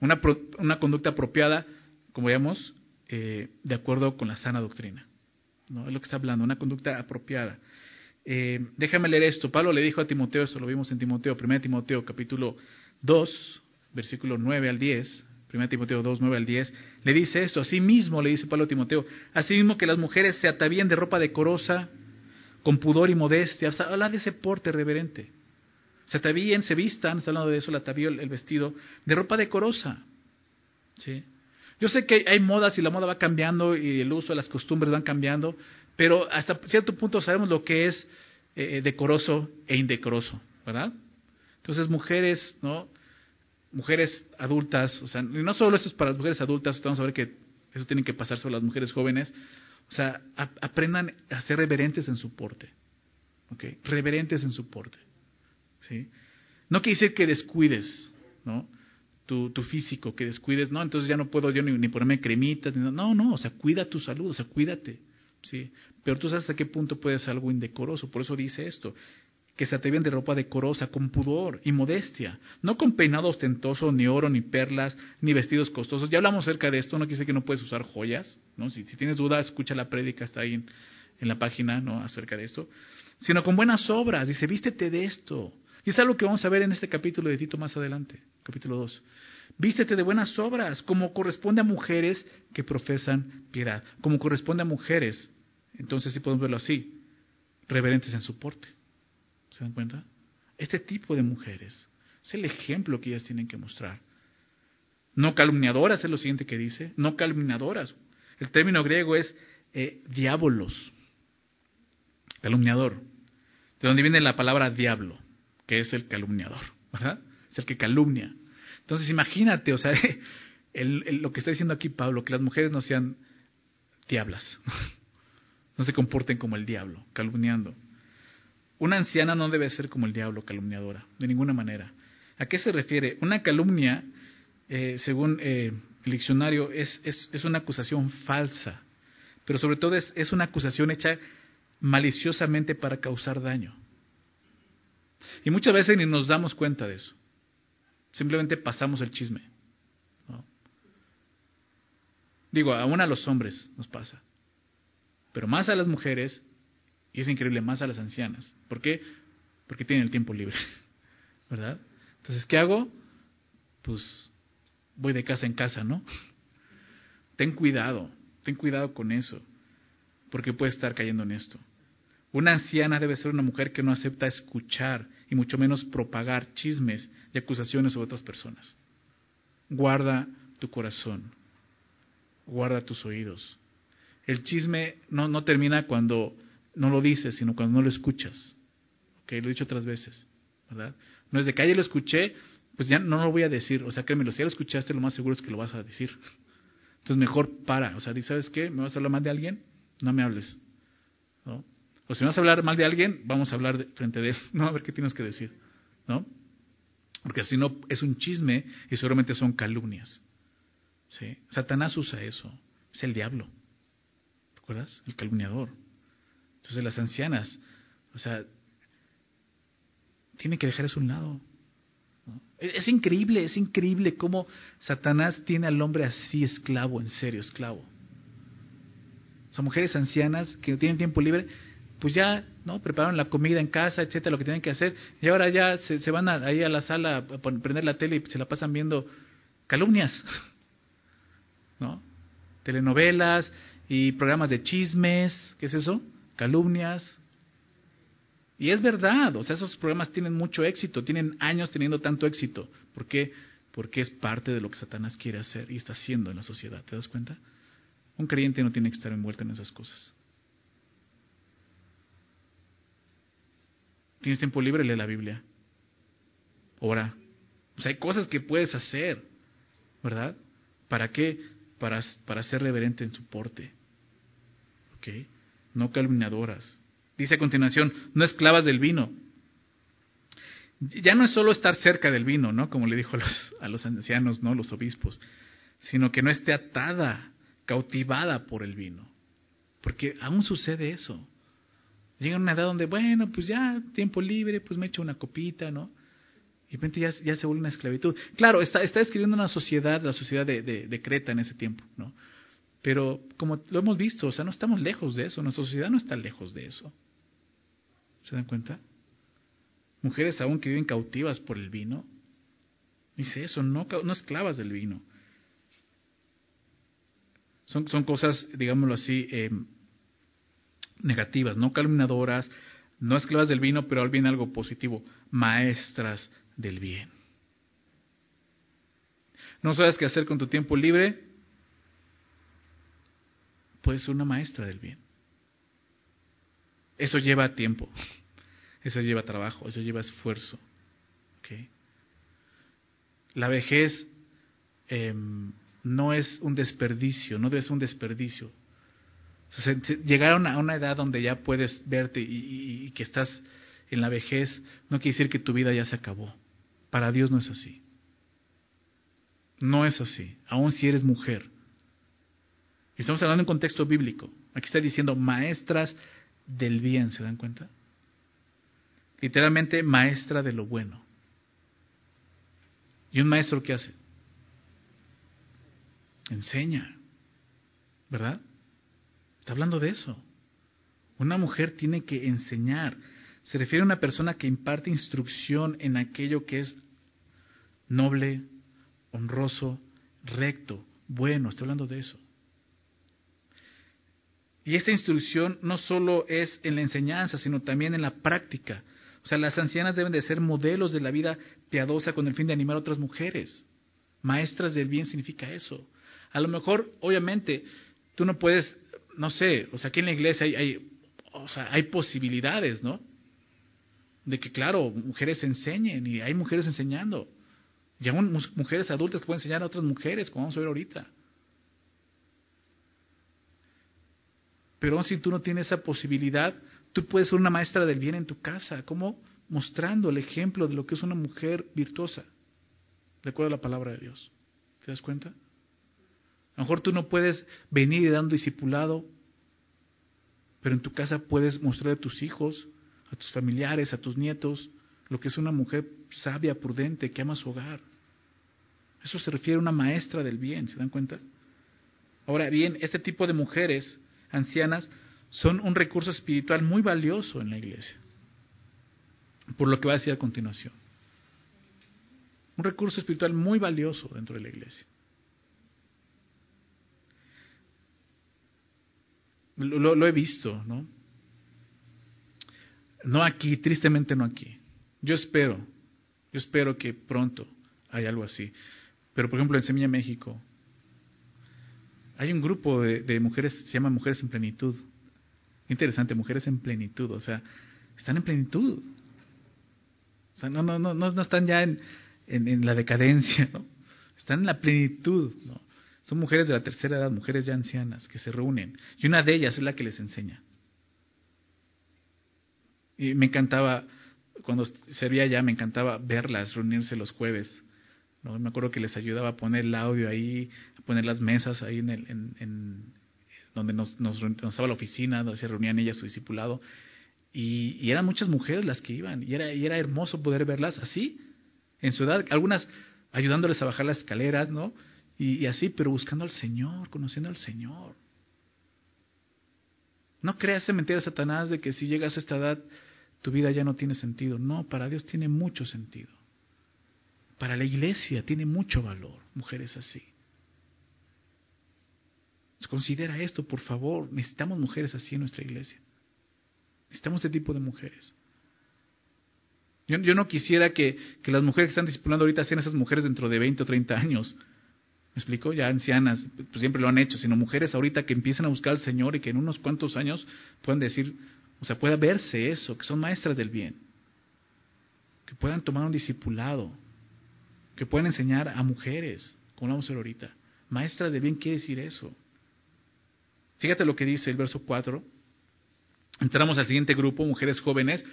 Una, una conducta apropiada, como veamos, eh, de acuerdo con la sana doctrina. ¿no? Es lo que está hablando, una conducta apropiada. Eh, déjame leer esto. Pablo le dijo a Timoteo, esto lo vimos en Timoteo, 1 Timoteo capítulo 2, versículo 9 al 10, 1 Timoteo 2, 9 al 10, le dice esto, así mismo le dice Pablo a Timoteo, así mismo que las mujeres se atavían de ropa decorosa, con pudor y modestia, habla de ese porte reverente. Se atavíen, se vistan, está hablando de eso, el atavío, el, vestido, de ropa decorosa. ¿sí? Yo sé que hay modas y la moda va cambiando y el uso las costumbres van cambiando, pero hasta cierto punto sabemos lo que es eh, decoroso e indecoroso, ¿verdad? Entonces, mujeres, ¿no? Mujeres adultas, o sea, no solo eso es para las mujeres adultas, vamos a ver que eso tiene que pasar sobre las mujeres jóvenes, o sea, aprendan a ser reverentes en su porte, ¿ok? Reverentes en su porte. ¿sí? No quiere decir que descuides, ¿no? Tu, tu, físico, que descuides, no, entonces ya no puedo yo ni, ponerme cremitas, no, no, o sea, cuida tu salud, o sea, cuídate, ¿sí? Pero tú sabes hasta qué punto puede ser algo indecoroso, por eso dice esto, que se atreven de ropa decorosa, con pudor y modestia, no con peinado ostentoso, ni oro, ni perlas, ni vestidos costosos. Ya hablamos acerca de esto, no decir que no puedes usar joyas, ¿no? Si, tienes duda, escucha la prédica, está ahí en, en la página, ¿no? Acerca de esto. Sino con buenas obras, dice, vístete de esto, y es algo que vamos a ver en este capítulo de Tito más adelante, capítulo 2. Vístete de buenas obras, como corresponde a mujeres que profesan piedad, como corresponde a mujeres, entonces sí podemos verlo así, reverentes en su porte. ¿Se dan cuenta? Este tipo de mujeres es el ejemplo que ellas tienen que mostrar. No calumniadoras es lo siguiente que dice, no calumniadoras. El término griego es eh, diabolos, calumniador, de donde viene la palabra diablo que es el calumniador, ¿verdad? Es el que calumnia. Entonces imagínate, o sea, [laughs] lo que está diciendo aquí Pablo, que las mujeres no sean diablas, [laughs] no se comporten como el diablo, calumniando. Una anciana no debe ser como el diablo, calumniadora, de ninguna manera. ¿A qué se refiere? Una calumnia, eh, según eh, el diccionario, es, es, una acusación falsa, pero sobre todo es, es una acusación hecha maliciosamente para causar daño. Y muchas veces ni nos damos cuenta de eso. Simplemente pasamos el chisme. Digo, aún a los hombres nos pasa. Pero más a las mujeres, y es increíble, más a las ancianas. ¿Por qué? Porque tienen el tiempo libre. [laughs] ¿Verdad? Entonces, ¿qué hago? Pues voy de casa en casa, ¿no? [laughs] Ten cuidado, ten cuidado con eso, porque puedes estar cayendo en esto. Una anciana debe ser una mujer que no acepta escuchar y mucho menos propagar chismes y acusaciones sobre otras personas. Guarda tu corazón, guarda tus oídos. El chisme no, no termina cuando no lo dices, sino cuando no lo escuchas. Okay, lo he dicho otras veces, ¿verdad? No es de que ayer lo escuché, pues ya no lo voy a decir. O sea, créeme, si ya lo escuchaste, lo más seguro es que lo vas a decir. Entonces mejor para. O sea, ¿sabes qué? ¿Me vas a hablar mal de alguien? No me hables. ¿no? O si vas a hablar mal de alguien, vamos a hablar frente de él. [laughs] No, a ver qué tienes que decir. ¿No? Porque si no, es un chisme y seguramente son calumnias. Satanás usa eso. Es el diablo. ¿Recuerdas? El calumniador. Entonces las ancianas, o sea, tienen que dejar eso a un lado. Es, increíble, es increíble cómo Satanás tiene al hombre así esclavo, en serio, esclavo. Son mujeres ancianas que no tienen tiempo libre pues ya, ¿no? Prepararon la comida en casa, etcétera, lo que tienen que hacer, y ahora ya se, van ahí a la sala a prender la tele y se la pasan viendo calumnias, [laughs] ¿no? Telenovelas y programas de chismes, ¿qué es eso? Calumnias. Y es verdad, o sea, esos programas tienen mucho éxito, tienen años teniendo tanto éxito. ¿Por qué? Porque es parte de lo que Satanás quiere hacer y está haciendo en la sociedad, ¿te das cuenta? Un creyente no tiene que estar envuelto en esas cosas. Tienes tiempo libre, lee la Biblia. Ora. O sea, hay cosas que puedes hacer, ¿verdad? ¿Para qué? Para, para ser reverente en su porte. ¿Ok? No calumniadoras. Dice a continuación, no esclavas del vino. Ya no es solo estar cerca del vino, ¿no? Como le dijo a los, a los ancianos, ¿no? Los obispos. Sino que no esté atada, cautivada por el vino. Porque aún sucede eso. Llega una edad donde, bueno, pues ya, tiempo libre, pues me echo una copita, ¿no? Y de repente ya, ya se vuelve una esclavitud. Claro, está, está escribiendo una sociedad, la sociedad de, de, Creta en ese tiempo, ¿no? Pero como lo hemos visto, o sea, no estamos lejos de eso, nuestra sociedad no está lejos de eso. ¿Se dan cuenta? Mujeres aún que viven cautivas por el vino. Dice eso, no, no esclavas del vino. Son, son cosas, digámoslo así, eh, negativas, no calumniadoras, no esclavas del vino, pero al bien algo positivo, maestras del bien. ¿No sabes qué hacer con tu tiempo libre? Puedes ser una maestra del bien. Eso lleva tiempo, eso lleva trabajo, eso lleva esfuerzo. La vejez em, no es un desperdicio, no ser un desperdicio. llegar a una, edad donde ya puedes verte y, que estás en la vejez, no quiere decir que tu vida ya se acabó. Para Dios no es así. No es así, aun si eres mujer. Estamos hablando en contexto bíblico. Aquí está diciendo maestras del bien, ¿se dan cuenta? Literalmente maestra de lo bueno. ¿Y un maestro qué hace? Enseña, ¿verdad? Está hablando de eso. Una mujer tiene que enseñar. Se refiere a una persona que imparte instrucción en aquello que es noble, honroso, recto, bueno. Está hablando de eso. Y esta instrucción no solo es en la enseñanza, sino también en la práctica. O sea, las ancianas deben de ser modelos de la vida piadosa con el fin de animar a otras mujeres. Maestras del bien significa eso. A lo mejor, obviamente, tú no puedes, no sé, o sea, aquí en la iglesia hay, hay, o sea, hay posibilidades, ¿no? De que, claro, mujeres enseñen y hay mujeres enseñando. Y aún mujeres adultas pueden enseñar a otras mujeres, como vamos a ver ahorita. Pero aún si tú no tienes esa posibilidad, tú puedes ser una maestra del bien en tu casa. ¿Cómo? Mostrando el ejemplo de lo que es una mujer virtuosa, de acuerdo a la palabra de Dios. ¿Te das cuenta? A lo mejor tú no puedes venir dando discipulado, pero en tu casa puedes mostrar a tus hijos, a tus familiares, a tus nietos, lo que es una mujer sabia, prudente, que ama su hogar. Eso se refiere a una maestra del bien, ¿se dan cuenta? Ahora bien, este tipo de mujeres ancianas son un recurso espiritual muy valioso en la iglesia, por lo que va a decir a continuación. Un recurso espiritual muy valioso dentro de la iglesia. Lo, lo, he visto, ¿no? No aquí, tristemente no aquí. Yo espero, yo espero que pronto haya algo así. Pero por ejemplo en Semilla México hay un grupo de, mujeres, se llama Mujeres en Plenitud. Interesante, Mujeres en Plenitud, o sea, están en plenitud. O sea, no, no, no, no, están ya en, en, la decadencia, ¿no? Están en la plenitud. Son mujeres de la tercera edad, mujeres ya ancianas, que se reúnen. Y una de ellas es la que les enseña. Y me encantaba, cuando servía ya, me encantaba verlas reunirse los jueves ¿no? Me acuerdo que les ayudaba a poner el audio ahí, a poner las mesas ahí en, el, en, donde nos, nos, estaba la oficina, donde se reunían ellas su discipulado. Y, y, eran muchas mujeres las que iban, y era, y era hermoso poder verlas así, en su edad, algunas ayudándoles a bajar las escaleras, ¿no? Y, y así, pero buscando al Señor, conociendo al Señor. No creas esa mentira, Satanás, de que si llegas a esta edad, tu vida ya no tiene sentido. No, para Dios tiene mucho sentido. Para la iglesia tiene mucho valor, mujeres así. Considera esto, por favor. Necesitamos mujeres así en nuestra iglesia. Necesitamos este tipo de mujeres. Yo, no quisiera que, las mujeres que están discipulando ahorita sean esas mujeres dentro de 20 o 30 años. ¿Me explico? Ya ancianas, pues siempre lo han hecho, sino mujeres ahorita que empiezan a buscar al Señor y que en unos cuantos años puedan decir, o sea, pueda verse eso, que son maestras del bien. Que puedan tomar un discipulado, que pueden enseñar a mujeres, como vamos a ver ahorita. Maestras de bien quiere decir eso. Fíjate lo que dice el verso 4. Entramos al siguiente grupo, mujeres jóvenes,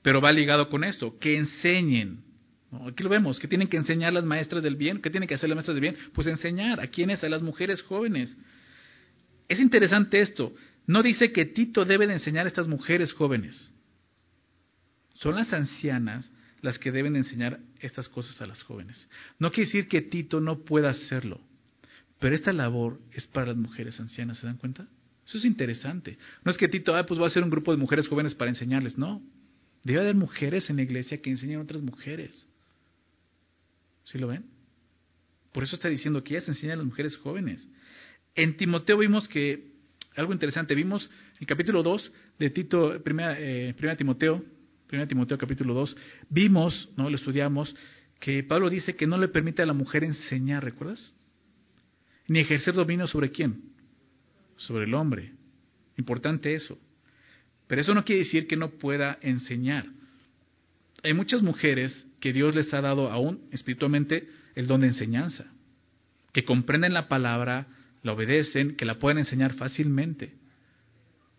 pero va ligado con esto, que enseñen. Aquí lo vemos, que tienen que enseñar las maestras del bien. ¿Qué tienen que hacer las maestras del bien? Pues enseñar. ¿A quiénes? A las mujeres jóvenes. Es interesante esto. No dice que Tito debe de enseñar a estas mujeres jóvenes. Son las ancianas las que deben enseñar estas cosas a las jóvenes. No quiere decir que Tito no pueda hacerlo, pero esta labor es para las mujeres ancianas, ¿se dan cuenta? Eso es interesante. No es que Tito, ah, pues va a ser un grupo de mujeres jóvenes para enseñarles, no. Debe haber mujeres en la iglesia que enseñen a otras mujeres. ¿Sí lo ven? Por eso está diciendo que ellas enseñan a las mujeres jóvenes. En Timoteo vimos que, algo interesante, vimos el capítulo 2 de Tito, primera, eh, primera Timoteo, primera Timoteo capítulo 2, vimos, ¿no? Lo estudiamos, que Pablo dice que no le permite a la mujer enseñar, ¿recuerdas? Ni ejercer dominio sobre quién? Sobre el hombre. Importante eso. Pero eso no quiere decir que no pueda enseñar. Hay muchas mujeres que Dios les ha dado aún espiritualmente el don de enseñanza, que comprenden la palabra, la obedecen, que la pueden enseñar fácilmente.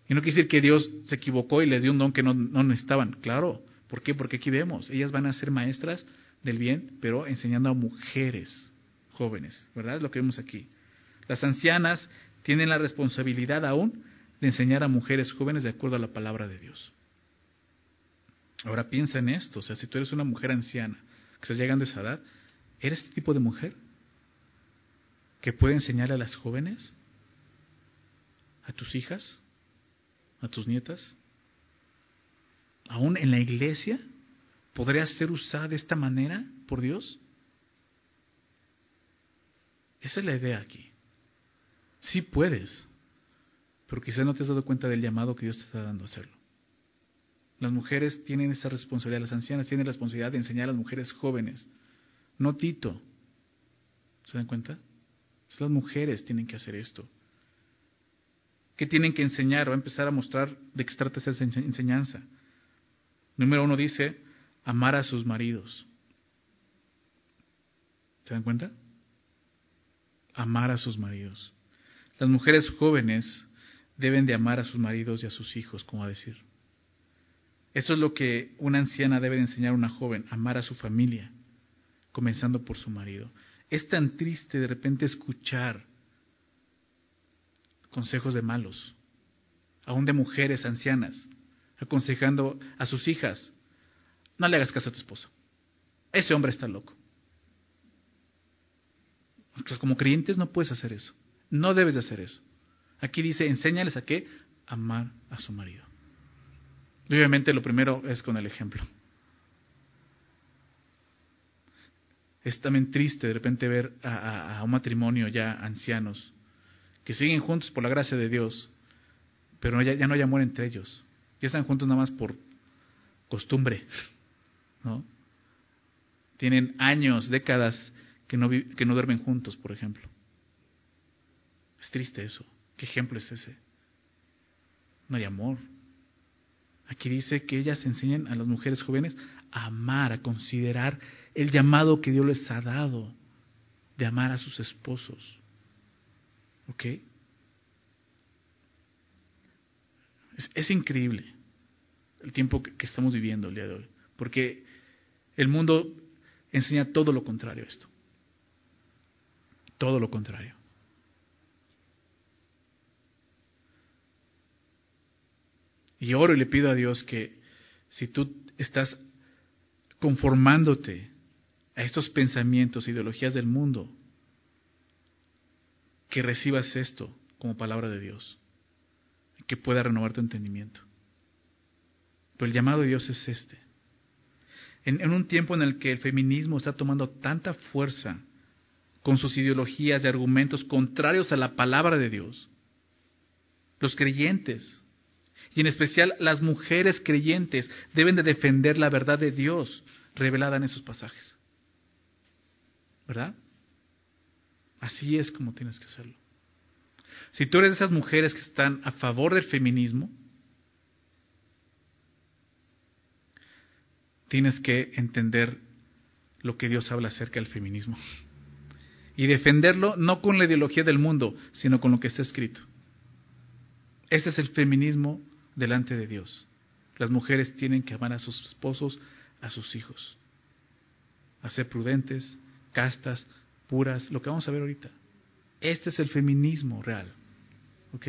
Y no quiere decir que Dios se equivocó y les dio un don que no, no necesitaban. Claro. ¿Por qué? Porque aquí vemos, ellas van a ser maestras del bien, pero enseñando a mujeres jóvenes, ¿verdad? Es lo que vemos aquí. Las ancianas tienen la responsabilidad aún de enseñar a mujeres jóvenes de acuerdo a la palabra de Dios. Ahora piensa en esto, o sea, si tú eres una mujer anciana, que estás llegando a esa edad, ¿eres este tipo de mujer que puede enseñar a las jóvenes? ¿A tus hijas? ¿A tus nietas? ¿Aún en la iglesia? ¿Podría ser usada de esta manera por Dios? Esa es la idea aquí. Sí puedes, pero quizás no te has dado cuenta del llamado que Dios te está dando a hacerlo. Las mujeres tienen esa responsabilidad, las ancianas tienen la responsabilidad de enseñar a las mujeres jóvenes, no Tito. ¿Se dan cuenta? las mujeres tienen que hacer esto. ¿Qué tienen que enseñar? Va a empezar a mostrar de qué trata esa enseñanza. Número uno dice, amar a sus maridos. ¿Se dan cuenta? Amar a sus maridos. Las mujeres jóvenes deben de amar a sus maridos y a sus hijos, como a decir. Eso es lo que una anciana debe de enseñar a una joven, amar a su familia, comenzando por su marido. Es tan triste de repente escuchar consejos de malos, aún de mujeres ancianas, aconsejando a sus hijas, no le hagas caso a tu esposo. Ese hombre está loco. Entonces, como creyentes no puedes hacer eso. No debes de hacer eso. Aquí dice, enséñales a qué? Amar a su marido. obviamente lo primero es con el ejemplo. Es también triste de repente ver a, un matrimonio ya ancianos que siguen juntos por la gracia de Dios, pero ya, no hay amor entre ellos. Ya están juntos nada más por costumbre. ¿no? Tienen años, décadas que no, que no duermen juntos, por ejemplo. Es triste eso. ¿Qué ejemplo es ese? No hay amor. Aquí dice que ellas enseñan a las mujeres jóvenes a amar, a considerar el llamado que Dios les ha dado de amar a sus esposos. ¿Ok? Es, increíble el tiempo que, que estamos viviendo el día de hoy, porque el mundo enseña todo lo contrario a esto. Todo lo contrario. Y oro y le pido a Dios que si tú estás conformándote a estos pensamientos, ideologías del mundo, que recibas esto como palabra de Dios, que pueda renovar tu entendimiento. Pero el llamado de Dios es este. En, un tiempo en el que el feminismo está tomando tanta fuerza con sus ideologías y argumentos contrarios a la palabra de Dios, los creyentes y en especial las mujeres creyentes deben de defender la verdad de Dios revelada en esos pasajes. ¿Verdad? Así es como tienes que hacerlo. Si tú eres de esas mujeres que están a favor del feminismo, tienes que entender lo que Dios habla acerca del feminismo. Y defenderlo no con la ideología del mundo, sino con lo que está escrito. Ese es el feminismo delante de Dios. Las mujeres tienen que amar a sus esposos, a sus hijos, a ser prudentes, castas, puras, lo que vamos a ver ahorita. Este es el feminismo real. ¿Ok?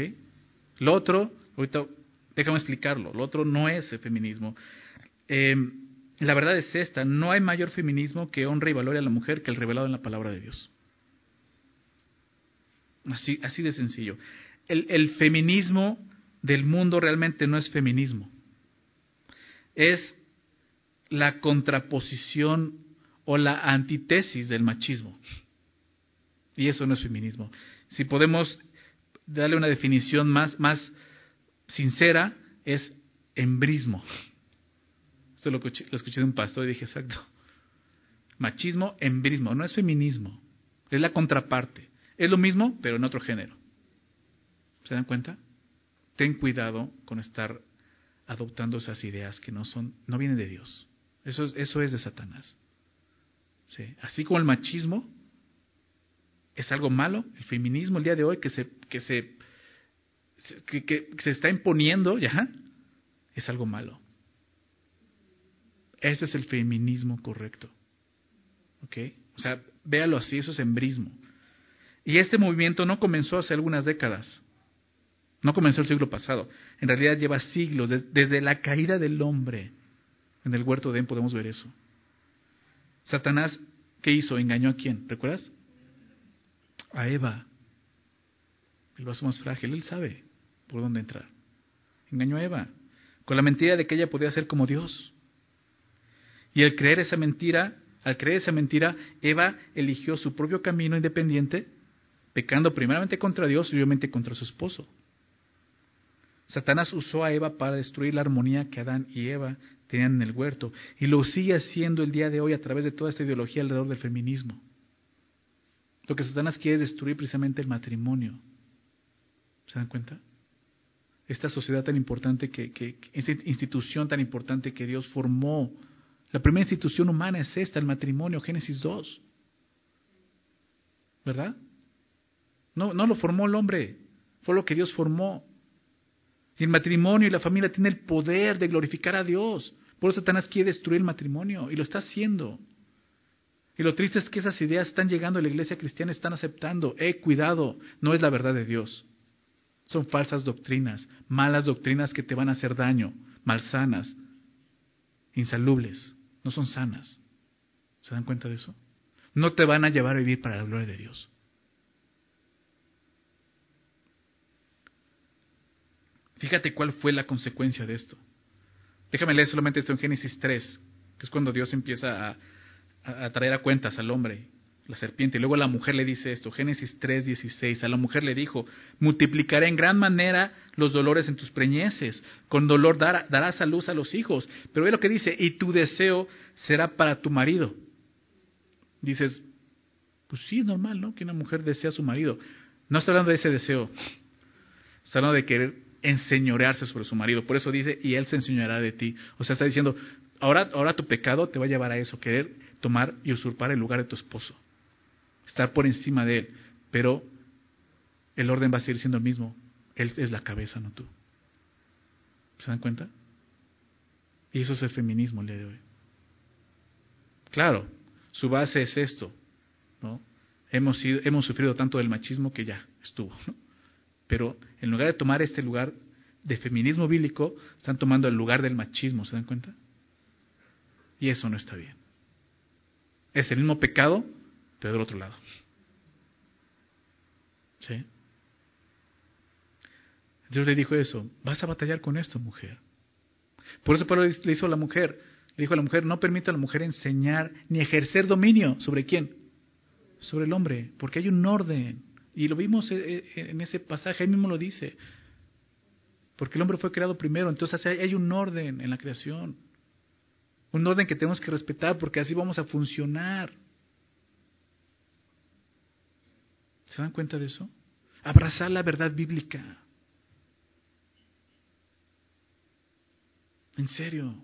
Lo otro, ahorita déjame explicarlo, lo otro no es el feminismo. Em, la verdad es esta, no hay mayor feminismo que honre y valore a la mujer que el revelado en la palabra de Dios. Así, así de sencillo. El, el feminismo del mundo realmente no es feminismo. Es la contraposición o la antítesis del machismo. Y eso no es feminismo. Si podemos darle una definición más, más sincera, es embrismo. Esto lo escuché, lo escuché de un pastor y dije, exacto. Machismo, embrismo, no es feminismo, es la contraparte. Es lo mismo, pero en otro género. ¿Se dan cuenta? Ten cuidado con estar adoptando esas ideas que no son, no vienen de Dios. Eso es, eso es de Satanás. ¿Sí? Así como el machismo es algo malo, el feminismo el día de hoy que se, que se, que, se está imponiendo, ya, es algo malo. Ese es el feminismo correcto. O sea, véalo así, eso es embrismo. Y este movimiento no comenzó hace algunas décadas. No comenzó el siglo pasado. En realidad lleva siglos, desde la caída del hombre. En el huerto de Edén podemos ver eso. Satanás, ¿qué hizo? ¿Engañó a quién? ¿Recuerdas? A Eva. El vaso más frágil. Él sabe por dónde entrar. Engañó a Eva. Con la mentira de que ella podía ser como Dios. Y al creer esa mentira, al creer esa mentira, Eva eligió su propio camino independiente, pecando primeramente contra Dios y obviamente contra su esposo. Satanás usó a Eva para destruir la armonía que Adán y Eva tenían en el huerto y lo sigue haciendo el día de hoy a través de toda esta ideología alrededor del feminismo. Lo que Satanás quiere es destruir precisamente el matrimonio. ¿Se dan cuenta? Esta sociedad tan importante, que, que, esta institución tan importante que Dios formó la primera institución humana es esta, el matrimonio, Génesis 2. ¿Verdad? No, no lo formó el hombre, fue lo que Dios formó. Y el matrimonio y la familia tienen el poder de glorificar a Dios. Por eso Satanás quiere destruir el matrimonio y lo está haciendo. Y lo triste es que esas ideas están llegando a la iglesia cristiana, están aceptando. Eh, cuidado, no es la verdad de Dios. Son falsas doctrinas, malas doctrinas que te van a hacer daño, malsanas, insalubles no son sanas. ¿Se dan cuenta de eso? No te van a llevar a vivir para la gloria de Dios. Fíjate cuál fue la consecuencia de esto. Déjame leer solamente esto en Génesis 3, que es cuando Dios empieza a, a, traer a cuentas al hombre la serpiente. Y luego la mujer le dice esto, Génesis 3:16, a la mujer le dijo, multiplicaré en gran manera los dolores en tus preñeces, con dolor darás a luz a los hijos. Pero ve lo que dice, y tu deseo será para tu marido. Dices, pues sí, es normal, ¿no? Que una mujer desea a su marido. No está hablando de ese deseo, está hablando de querer enseñorearse sobre su marido. Por eso dice, y él se enseñará de ti. O sea, está diciendo, ahora, ahora tu pecado te va a llevar a eso, querer tomar y usurpar el lugar de tu esposo estar por encima de Él, pero el orden va a seguir siendo el mismo. Él es la cabeza, no tú. ¿Se dan cuenta? Y eso es el feminismo el día de hoy. Claro, su base es esto, ¿no? Hemos, sido, hemos sufrido tanto del machismo que ya estuvo. Pero en lugar de tomar este lugar de feminismo bíblico, están tomando el lugar del machismo, ¿se dan cuenta? Y eso no está bien. Es el mismo pecado, pero del otro lado. ¿Sí? Dios le dijo eso, vas a batallar con esto, mujer. Por eso Pablo le hizo a la mujer, le dijo a la mujer, no permita a la mujer enseñar ni ejercer dominio sobre quién, sobre el hombre, porque hay un orden. Y lo vimos eh, eh, en ese pasaje, ahí mismo lo dice. Porque el hombre fue creado primero, entonces hay un orden en la creación. Un orden que tenemos que respetar porque así vamos a funcionar. ¿Se dan cuenta de eso? Abrazar la verdad bíblica. En serio.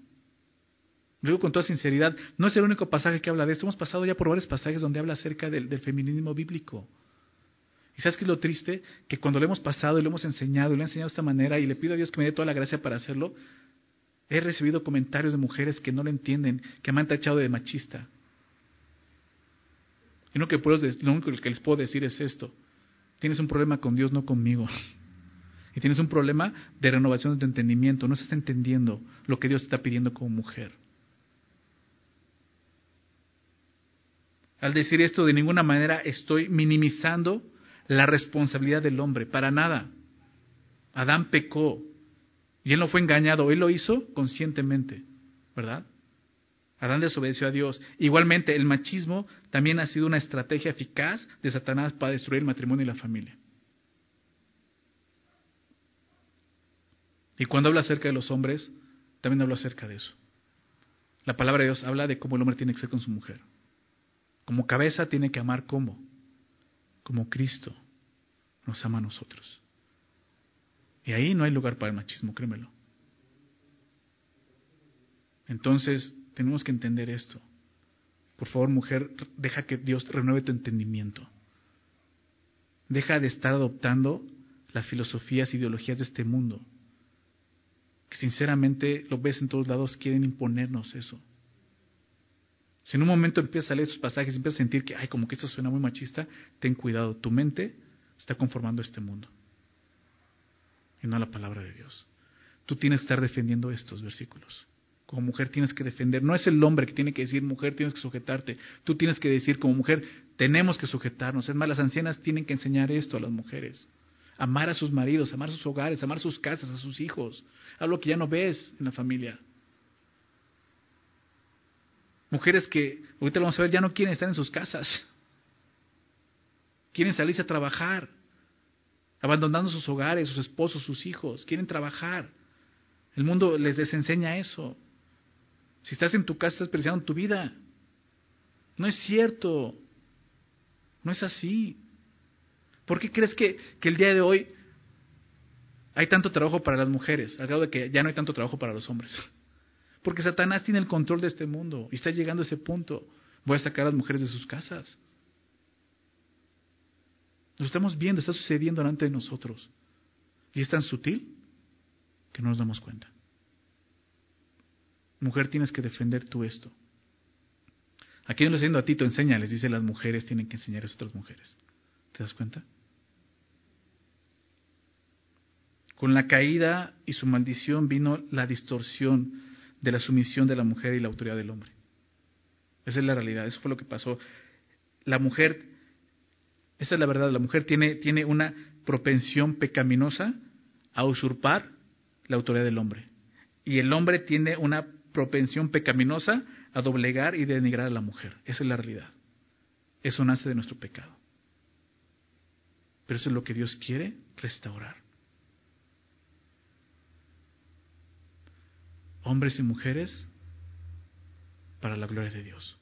Lo digo con toda sinceridad, no es el único pasaje que habla de esto. Hemos pasado ya por varios pasajes donde habla acerca del, feminismo bíblico. ¿Y sabes qué es lo triste? Que cuando lo hemos pasado y lo hemos enseñado y lo he enseñado de esta manera y le pido a Dios que me dé toda la gracia para hacerlo, he recibido comentarios de mujeres que no lo entienden, que me han tachado de machista. Y lo, que puedo, lo único que les puedo decir es esto. Tienes un problema con Dios, no conmigo. Y tienes un problema de renovación de tu entendimiento. No estás entendiendo lo que Dios está pidiendo como mujer. Al decir esto, de ninguna manera estoy minimizando la responsabilidad del hombre. Para nada. Adán pecó. Y él no fue engañado. Él lo hizo conscientemente. ¿Verdad? Adán desobedeció a Dios. Igualmente, el machismo también ha sido una estrategia eficaz de Satanás para destruir el matrimonio y la familia. Y cuando habla acerca de los hombres, también habla acerca de eso. La palabra de Dios habla de cómo el hombre tiene que ser con su mujer. Como cabeza tiene que amar como, como Cristo nos ama a nosotros. Y ahí no hay lugar para el machismo, créemelo. Entonces, tenemos que entender esto. Por favor, mujer, deja que Dios renueve tu entendimiento. Deja de estar adoptando las filosofías e ideologías de este mundo. Que sinceramente lo ves en todos lados, quieren imponernos eso. Si en un momento empiezas a leer esos pasajes y empiezas a sentir que, ay, como que esto suena muy machista, ten cuidado. Tu mente está conformando este mundo. Y no la palabra de Dios. Tú tienes que estar defendiendo estos versículos. Como mujer tienes que defender. No es el hombre que tiene que decir, mujer, tienes que sujetarte. Tú tienes que decir, como mujer, tenemos que sujetarnos. Es más, las ancianas tienen que enseñar esto a las mujeres. Amar a sus maridos, amar sus hogares, amar sus casas, a sus hijos. Algo que ya no ves en la familia. Mujeres que, ahorita lo vamos a ver, ya no quieren estar en sus casas. Quieren salirse a trabajar, abandonando sus hogares, sus esposos, sus hijos. Quieren trabajar. El mundo les desenseña eso. Si estás en tu casa, estás perdiendo tu vida. No es cierto. No es así. ¿Por qué crees que, que, el día de hoy hay tanto trabajo para las mujeres, al grado de que ya no hay tanto trabajo para los hombres? Porque Satanás tiene el control de este mundo y está llegando a ese punto. Voy a sacar a las mujeres de sus casas. Lo estamos viendo, está sucediendo delante de nosotros. Y es tan sutil que no nos damos cuenta. Mujer, tienes que defender tú esto. Aquí no le estoy diciendo a Tito, enséñales, dice las mujeres tienen que enseñar a otras mujeres. ¿Te das cuenta? Con la caída y su maldición vino la distorsión de la sumisión de la mujer y la autoridad del hombre. Esa es la realidad, eso fue lo que pasó. La mujer, esa es la verdad, la mujer tiene, tiene una propensión pecaminosa a usurpar la autoridad del hombre. Y el hombre tiene una propensión pecaminosa a doblegar y denigrar a la mujer. Esa es la realidad. Eso nace de nuestro pecado. Pero eso es lo que Dios quiere restaurar. hombres y mujeres, para la gloria de Dios.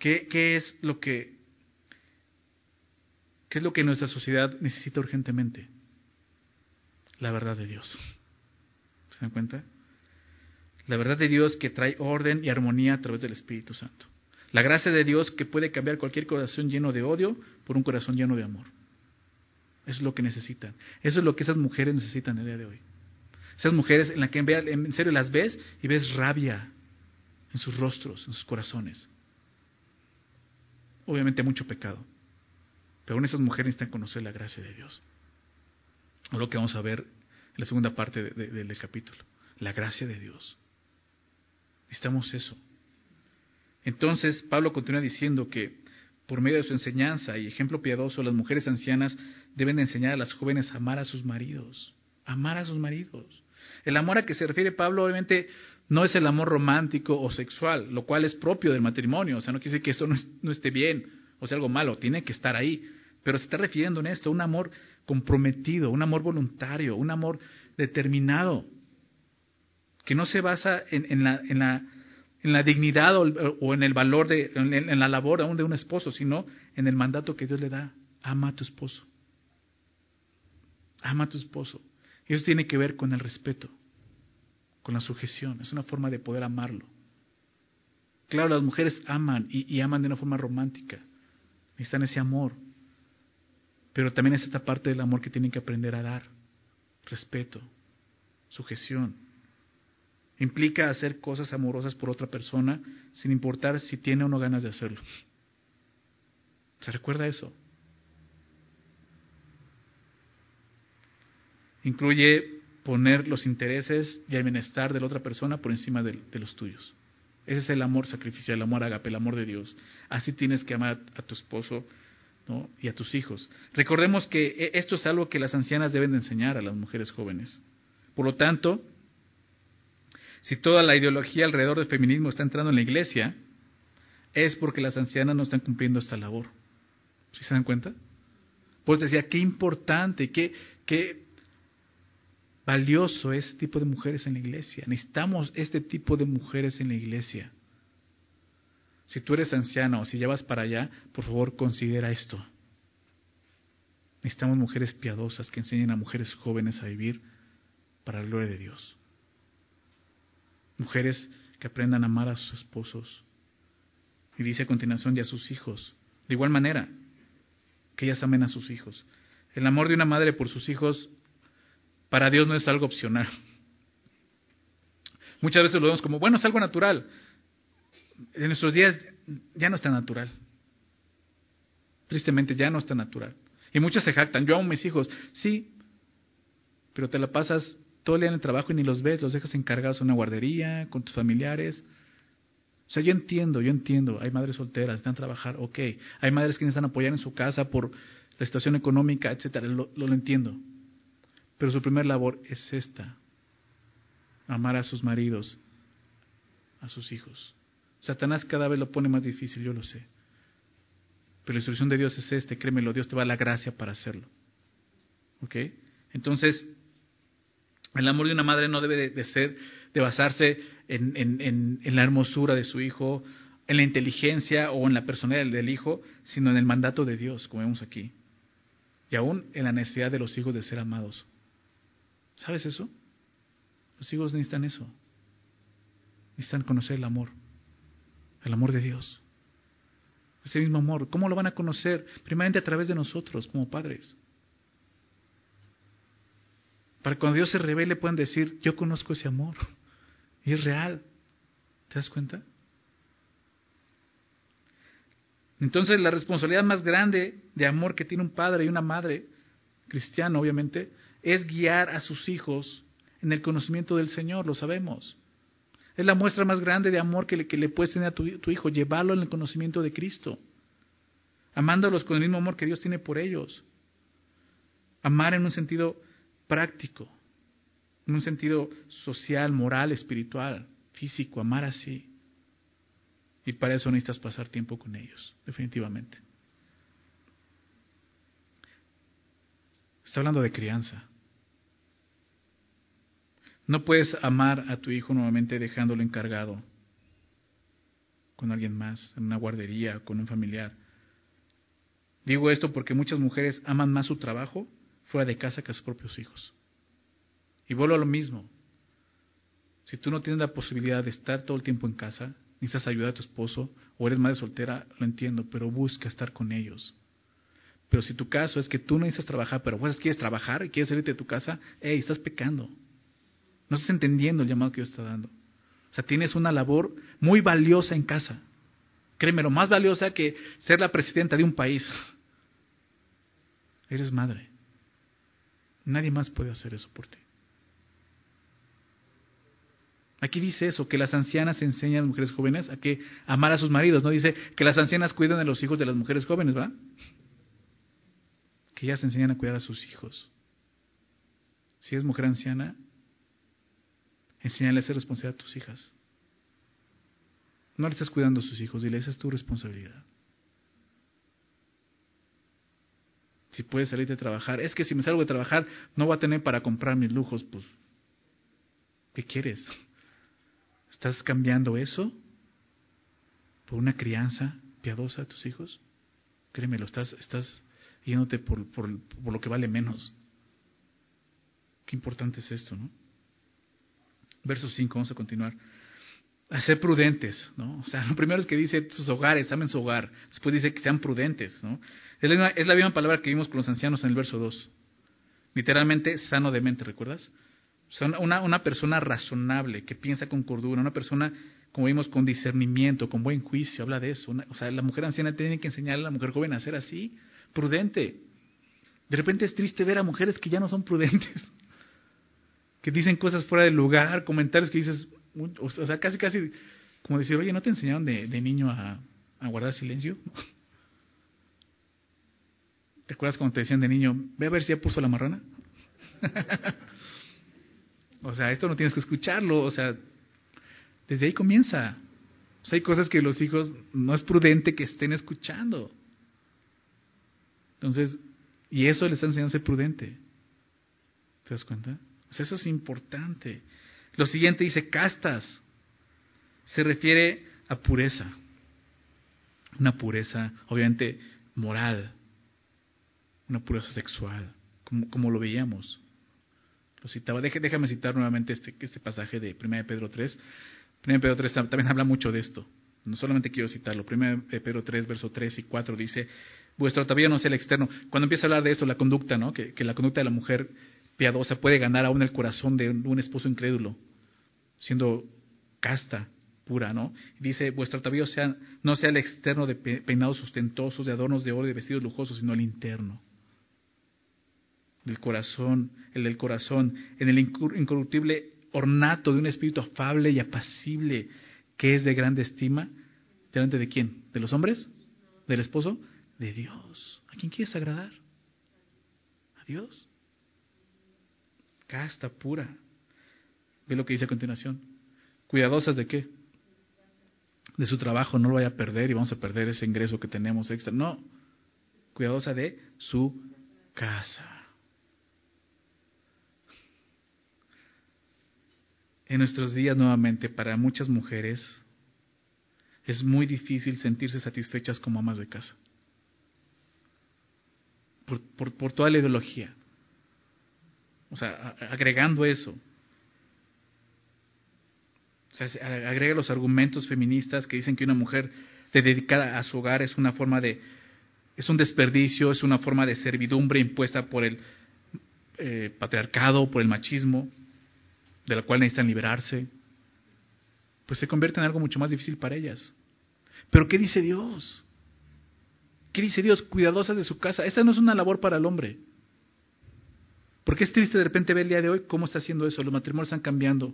¿Qué, es lo que qué es lo que nuestra sociedad necesita urgentemente? La verdad de Dios. ¿Se dan cuenta? La verdad de Dios que trae orden y armonía a través del Espíritu Santo. La gracia de Dios que puede cambiar cualquier corazón lleno de odio por un corazón lleno de amor. Eso es lo que necesitan. Eso es lo que esas mujeres necesitan el día de hoy. Esas mujeres en las que en serio las ves y ves rabia en sus rostros, en sus corazones. Obviamente mucho pecado. Pero aún esas mujeres necesitan conocer la gracia de Dios. O lo que vamos a ver en la segunda parte del capítulo. La gracia de Dios. Necesitamos eso. Entonces, Pablo continúa diciendo que por medio de su enseñanza y ejemplo piadoso, las mujeres ancianas deben enseñar a las jóvenes a amar a sus maridos. Amar a sus maridos. El amor a que se refiere Pablo obviamente no es el amor romántico o sexual, lo cual es propio del matrimonio. O sea, no quiere decir que eso no, esté bien o sea algo malo, tiene que estar ahí. Pero se está refiriendo en esto, un amor comprometido, un amor voluntario, un amor determinado, que no se basa en la dignidad o, en el valor de, en, la labor aún de un esposo, sino en el mandato que Dios le da. Ama a tu esposo. Ama a tu esposo. Y eso tiene que ver con el respeto, con la sujeción. Es una forma de poder amarlo. Claro, las mujeres aman y, aman de una forma romántica. Necesitan ese amor. Pero también es esta parte del amor que tienen que aprender a dar. Respeto, sujeción, Implica hacer cosas amorosas por otra persona sin importar si tiene o no ganas de hacerlo. ¿Se recuerda eso? Incluye poner los intereses y el bienestar de la otra persona por encima de, los tuyos. Ese es el amor sacrificial, el amor agape, el amor de Dios. Así tienes que amar a tu esposo y a tus hijos. Recordemos que e, esto es algo que las ancianas deben de enseñar a las mujeres jóvenes. Por lo tanto, Si toda la ideología alrededor del feminismo está entrando en la iglesia, es porque las ancianas no están cumpliendo esta labor. ¿Sí se dan cuenta? Pues decía, qué importante, qué, qué valioso este tipo de mujeres en la iglesia. Necesitamos este tipo de mujeres en la iglesia. Si tú eres anciano o si llevas para allá, por favor considera esto. Necesitamos mujeres piadosas que enseñen a mujeres jóvenes a vivir para la gloria de Dios. Mujeres que aprendan a amar a sus esposos. Y dice a continuación, y a sus hijos. De igual manera, que ellas amen a sus hijos. El amor de una madre por sus hijos, para Dios no es algo opcional. [laughs] Muchas veces lo vemos como, bueno, es algo natural. En nuestros días ya no está natural. Tristemente ya no está natural. Y muchos se jactan, yo amo mis hijos. Sí, pero te la pasas todo el día en el trabajo y ni los ves, los dejas encargados en una guardería, con tus familiares. O sea, yo entiendo, yo entiendo, hay madres solteras, están a trabajar, ok. Hay madres que necesitan apoyar en su casa por la situación económica, etcétera, lo, lo entiendo. Pero su primer labor es esta, amar a sus maridos, a sus hijos. Satanás cada vez lo pone más difícil, yo lo sé. Pero la instrucción de Dios es este, créemelo, Dios te va a la gracia para hacerlo. ¿Ok? Entonces, el amor de una madre no debe de, ser, de basarse en, en, la hermosura de su hijo, en la inteligencia o en la personalidad del hijo, sino en el mandato de Dios, como vemos aquí. Y aún en la necesidad de los hijos de ser amados. ¿Sabes eso? Los hijos necesitan eso. Necesitan conocer el amor. El amor de Dios. Ese mismo amor. ¿Cómo lo van a conocer? Primeramente a través de nosotros como padres. Para que cuando Dios se revele puedan decir, yo conozco ese amor. [laughs] Y es real. ¿Te das cuenta? Entonces la responsabilidad más grande de amor que tiene un padre y una madre, cristiano obviamente, es guiar a sus hijos en el conocimiento del Señor, lo sabemos. Es la muestra más grande de amor que le, que le puedes tener a tu, tu, hijo, llevarlo en el conocimiento de Cristo. Amándolos con el mismo amor que Dios tiene por ellos. Amar en un sentido práctico, en un sentido social, moral, espiritual, físico, amar así. Y para eso necesitas pasar tiempo con ellos, definitivamente. Está hablando de crianza. No puedes amar a tu hijo nuevamente dejándolo encargado con alguien más, en una guardería, con un familiar. Digo esto porque muchas mujeres aman más su trabajo fuera de casa que a sus propios hijos. Y vuelvo a lo mismo. Si tú no tienes la posibilidad de estar todo el tiempo en casa, necesitas ayudar a tu esposo o eres madre soltera, lo entiendo, pero busca estar con ellos. Pero si tu caso es que tú no necesitas trabajar, pero vos quieres trabajar y quieres salirte de tu casa, hey, estás pecando. No estás entendiendo el llamado que Dios está dando. O sea, tienes una labor muy valiosa en casa. Créeme, lo más valiosa que ser la presidenta de un país. [laughs] Eres madre. Nadie más puede hacer eso por ti. Aquí dice eso, que las ancianas enseñan a las mujeres jóvenes a que amar a sus maridos. No dice que las ancianas cuidan de los hijos de las mujeres jóvenes, ¿verdad? Que ellas enseñan a cuidar a sus hijos. Si es mujer anciana, Enseñale a ser responsable a tus hijas. No le estás cuidando a sus hijos, dile, esa es tu responsabilidad. Si puedes salirte a trabajar, es que si me salgo de trabajar no voy a tener para comprar mis lujos, pues, ¿qué quieres? ¿Estás cambiando eso por una crianza piadosa a tus hijos? Créemelo, estás, estás yéndote por, por lo que vale menos. Qué importante es esto, ¿no? Verso 5, vamos a continuar. A ser prudentes, ¿no? O sea, [laughs] lo primero es que dice sus hogares, amen su hogar. Después dice que sean prudentes, ¿no? Es la, misma, es la misma palabra que vimos con los ancianos en el verso 2. Literalmente, sano de mente, ¿recuerdas? Una, persona razonable, que piensa con cordura, una persona, como vimos, con discernimiento, con buen juicio, habla de eso. O sea, la mujer anciana tiene que enseñarle a la mujer joven a ser así, prudente. De repente es triste ver a mujeres que ya no son prudentes [laughs] que dicen cosas fuera del lugar, comentarios que dices, o sea, casi, casi como decir, oye, ¿no te enseñaron de, de niño a, guardar silencio? [laughs] ¿Te acuerdas cuando te decían de niño, ve a ver si ya puso la marrana? [laughs] o sea, esto no tienes que escucharlo, o sea, Desde ahí comienza. hay cosas que los hijos no es prudente que estén escuchando. Entonces, y eso les está enseñando a ser prudente. ¿Te das cuenta? Eso es importante. Lo siguiente dice castas. Se refiere a pureza. Una pureza, obviamente, moral. Una pureza sexual, como, lo veíamos. Lo citaba. déjame citar nuevamente este, este pasaje de 1 Pedro 3. 1 Pedro 3 también habla mucho de esto. No solamente quiero citarlo. 1 Pedro 3, verso 3 y 4 dice, vuestro atavío no sea el externo. Cuando empieza a hablar de eso, la conducta, ¿no? Que la conducta de la mujer piadosa puede ganar aún el corazón de un, esposo incrédulo, siendo casta, pura, ¿no? Dice, vuestro atavío sea, no sea el externo de peinados sustentosos, de adornos de oro y de vestidos lujosos, sino el interno. Del corazón, el del corazón, en el incorruptible ornato de un espíritu afable y apacible, que es de grande estima, ¿delante de quién? ¿De los hombres? ¿Del esposo? De Dios. ¿A quién quieres agradar? A Dios. Casta, pura. Ve lo que dice a continuación. Cuidadosas de qué? De su trabajo, no lo vaya a perder y vamos a perder ese ingreso que tenemos extra. No. Cuidadosa de su casa. en nuestros días nuevamente para muchas mujeres es muy difícil sentirse satisfechas como amas de casa. Por, por, toda la ideología. O sea, agregando eso. O sea, agrega los argumentos feministas que dicen que una mujer dedicada a su hogar es una forma de, es un desperdicio, es una forma de servidumbre impuesta por el eh, patriarcado, por el machismo de la cual necesitan liberarse, pues se convierte en algo mucho más difícil para ellas. Pero ¿qué dice Dios? ¿Qué dice Dios? Cuidadosas de su casa. Esta no es una labor para el hombre. Porque es triste de repente ver el día de hoy cómo está haciendo eso. Los matrimonios están cambiando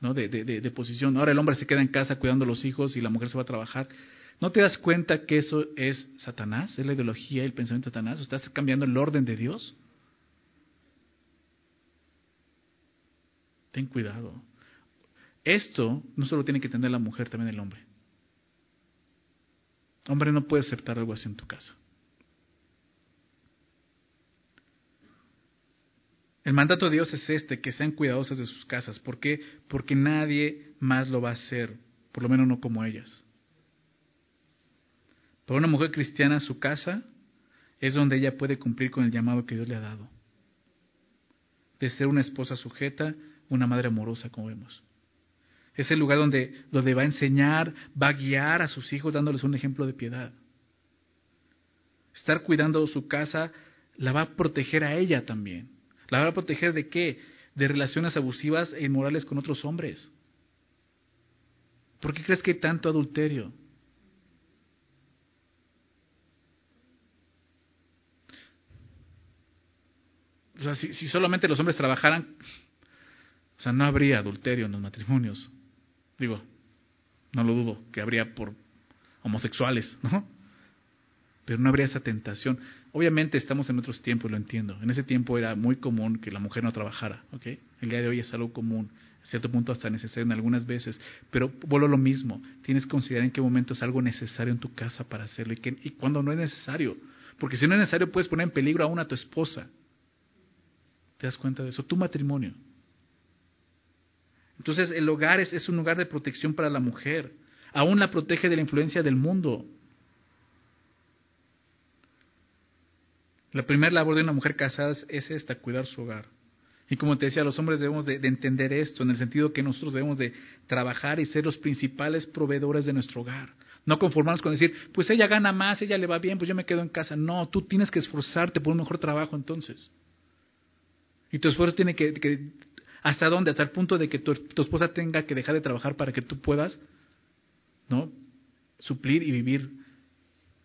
¿no? de, posición. Ahora el hombre se queda en casa cuidando a los hijos y la mujer se va a trabajar. ¿No te das cuenta que eso es Satanás? ¿Es la ideología y el pensamiento de Satanás? ¿Estás cambiando el orden de Dios? Ten cuidado. Esto no solo tiene que tener la mujer, también el hombre. Hombre no puede aceptar algo así en tu casa. El mandato de Dios es este, que sean cuidadosas de sus casas. ¿Por qué? Porque nadie más lo va a hacer, por lo menos no como ellas. Para una mujer cristiana, su casa es donde ella puede cumplir con el llamado que Dios le ha dado. De ser una esposa sujeta, una madre amorosa, como vemos. Es el lugar donde, donde va a enseñar, va a guiar a sus hijos dándoles un ejemplo de piedad. Estar cuidando su casa la va a proteger a ella también. ¿La va a proteger de qué? De relaciones abusivas e inmorales con otros hombres. ¿Por qué crees que hay tanto adulterio? O sea, si, si solamente los hombres trabajaran, o sea, no habría adulterio en los matrimonios. Digo, no lo dudo, que habría por homosexuales, ¿no? Pero no habría esa tentación. Obviamente estamos en otros tiempos, lo entiendo. En ese tiempo era muy común que la mujer no trabajara, ¿ok? El día de hoy es algo común, a cierto punto hasta necesario en algunas veces. Pero vuelvo lo mismo, tienes que considerar en qué momento es algo necesario en tu casa para hacerlo y, que, y cuando no es necesario. Porque si no es necesario puedes poner en peligro aún a tu esposa. ¿Te das cuenta de eso? Tu matrimonio. Entonces el hogar es, un lugar de protección para la mujer. Aún la protege de la influencia del mundo. La primera labor de una mujer casada es esta, cuidar su hogar. Y como te decía, los hombres debemos de, entender esto, en el sentido que nosotros debemos de trabajar y ser los principales proveedores de nuestro hogar. No conformarnos con decir, pues ella gana más, ella le va bien, pues yo me quedo en casa. No, tú tienes que esforzarte por un mejor trabajo entonces. Y tu esfuerzo tiene que ¿Hasta dónde? Hasta el punto de que tu, esposa tenga que dejar de trabajar para que tú puedas, ¿no? Suplir y vivir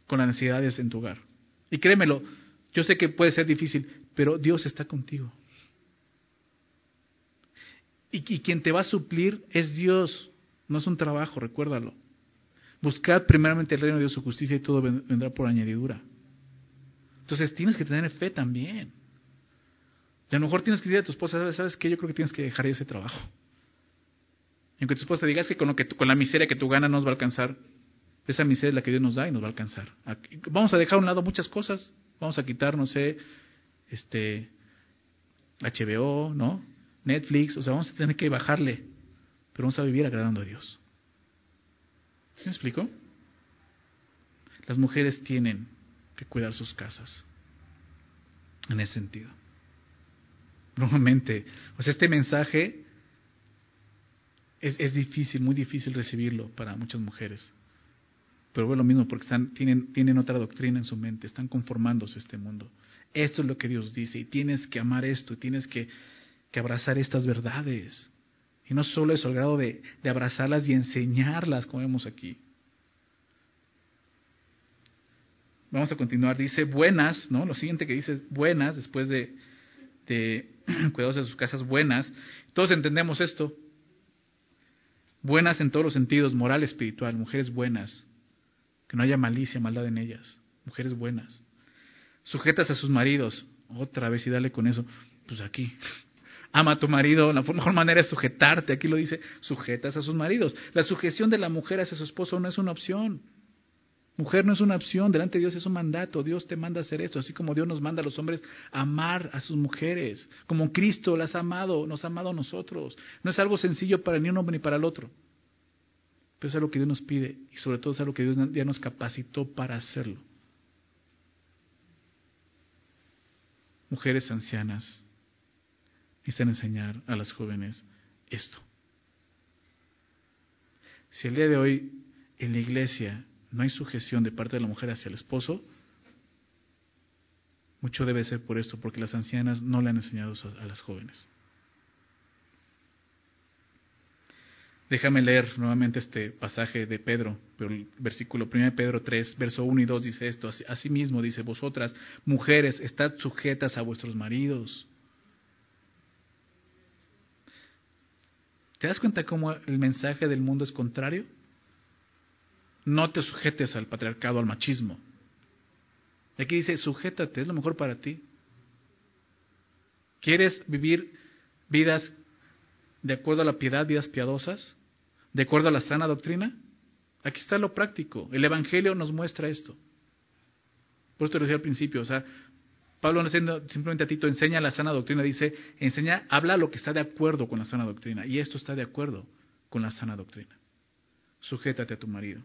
con las necesidades en tu hogar. Y créemelo, yo sé que puede ser difícil, pero Dios está contigo. Y, quien te va a suplir es Dios, no es un trabajo, recuérdalo. Buscad primeramente el reino de Dios, su justicia y todo vendrá por añadidura. Entonces tienes que tener fe también. Y a lo mejor tienes que decir a tu esposa, ¿sabes qué? Yo creo que tienes que dejar ese trabajo. Y aunque tu esposa diga que con, lo que con la miseria que tú ganas nos va a alcanzar, esa miseria es la que Dios nos da y nos va a alcanzar. Vamos a dejar a un lado muchas cosas. Vamos a quitar, no sé, este HBO, ¿no? Netflix, o sea, vamos a tener que bajarle, pero vamos a vivir agradando a Dios. ¿Sí me explico? Las mujeres tienen que cuidar sus casas en ese sentido. Nuevamente, o sea, este mensaje es, es, difícil, muy difícil recibirlo para muchas mujeres. Pero es lo mismo, porque tienen, otra doctrina en su mente, están conformándose a este mundo. Esto es lo que Dios dice, y tienes que amar esto, tienes que, abrazar estas verdades. Y no solo eso, al grado de, abrazarlas y enseñarlas, como vemos aquí. Vamos a continuar. Dice buenas, ¿no? Lo siguiente que dice buenas, después de, de [clears throat] cuidados de sus casas buenas. Todos entendemos esto. Buenas en todos los sentidos, moral, espiritual, mujeres buenas. Que no haya malicia, maldad en ellas. Mujeres buenas. Sujetas a sus maridos. Otra vez y dale con eso. Pues aquí. [laughs] Ama a tu marido. La mejor manera es sujetarte. Aquí lo dice, sujetas a sus maridos. La sujeción de la mujer hacia su esposo no es una opción. Mujer no es una opción, delante de Dios es un mandato. Dios te manda a hacer esto, así como Dios nos manda a los hombres amar a sus mujeres, como Cristo las ha amado, nos ha amado a nosotros. No es algo sencillo para ni un hombre ni para el otro. Pero es algo que Dios nos pide y sobre todo es algo que Dios ya nos capacitó para hacerlo. Mujeres ancianas necesitan enseñar a las jóvenes esto. Si el día de hoy en la iglesia no hay sujeción de parte de la mujer hacia el esposo, mucho debe ser por esto, porque las ancianas no le han enseñado a las jóvenes. Déjame leer nuevamente este pasaje de Pedro, pero el versículo 1 de Pedro 3, verso 1 y 2 dice esto, asimismo dice, vosotras, mujeres, estad sujetas a vuestros maridos. ¿Te das cuenta cómo el mensaje del mundo es contrario? no te sujetes al patriarcado, al machismo. Aquí dice, sujétate, es lo mejor para ti. ¿Quieres vivir vidas de acuerdo a la piedad, vidas piadosas? ¿De acuerdo a la sana doctrina? Aquí está lo práctico. El Evangelio nos muestra esto. Por eso te decía al principio, o sea, Pablo no diciendo simplemente a Tito, enseña la sana doctrina, dice, enseña, habla lo que está de acuerdo con la sana doctrina. Y esto está de acuerdo con la sana doctrina. Sujétate a tu marido.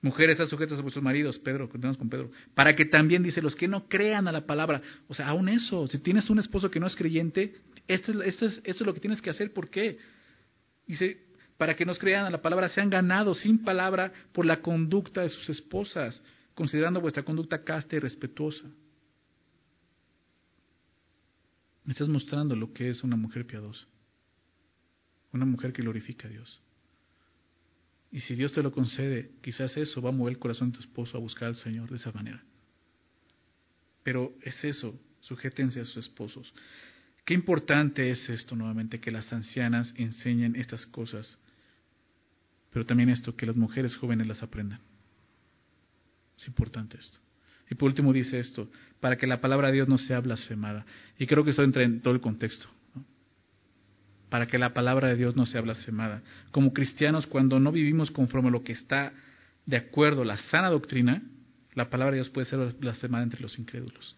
Mujeres, están sujetas a vuestros maridos, Pedro, continuamos con Pedro, para que también, dice, los que no crean a la palabra, o sea, aún eso, si tienes un esposo que no es creyente, esto, es, esto es lo que tienes que hacer, ¿por qué? Dice, para que nos crean a la palabra, sean ganados sin palabra por la conducta de sus esposas, considerando vuestra conducta casta y respetuosa. Me estás mostrando lo que es una mujer piadosa, una mujer que glorifica a Dios. Y si Dios te lo concede, quizás eso va a mover el corazón de tu esposo a buscar al Señor de esa manera. Pero es eso, sujétense a sus esposos. Qué importante es esto nuevamente, que las ancianas enseñen estas cosas, pero también esto, que las mujeres jóvenes las aprendan. Es importante esto. Y por último dice esto, para que la palabra de Dios no sea blasfemada. Y creo que esto entra en todo el contexto para que la palabra de Dios no sea blasfemada. Como cristianos, cuando no vivimos conforme a lo que está de acuerdo la sana doctrina, la palabra de Dios puede ser blasfemada entre los incrédulos.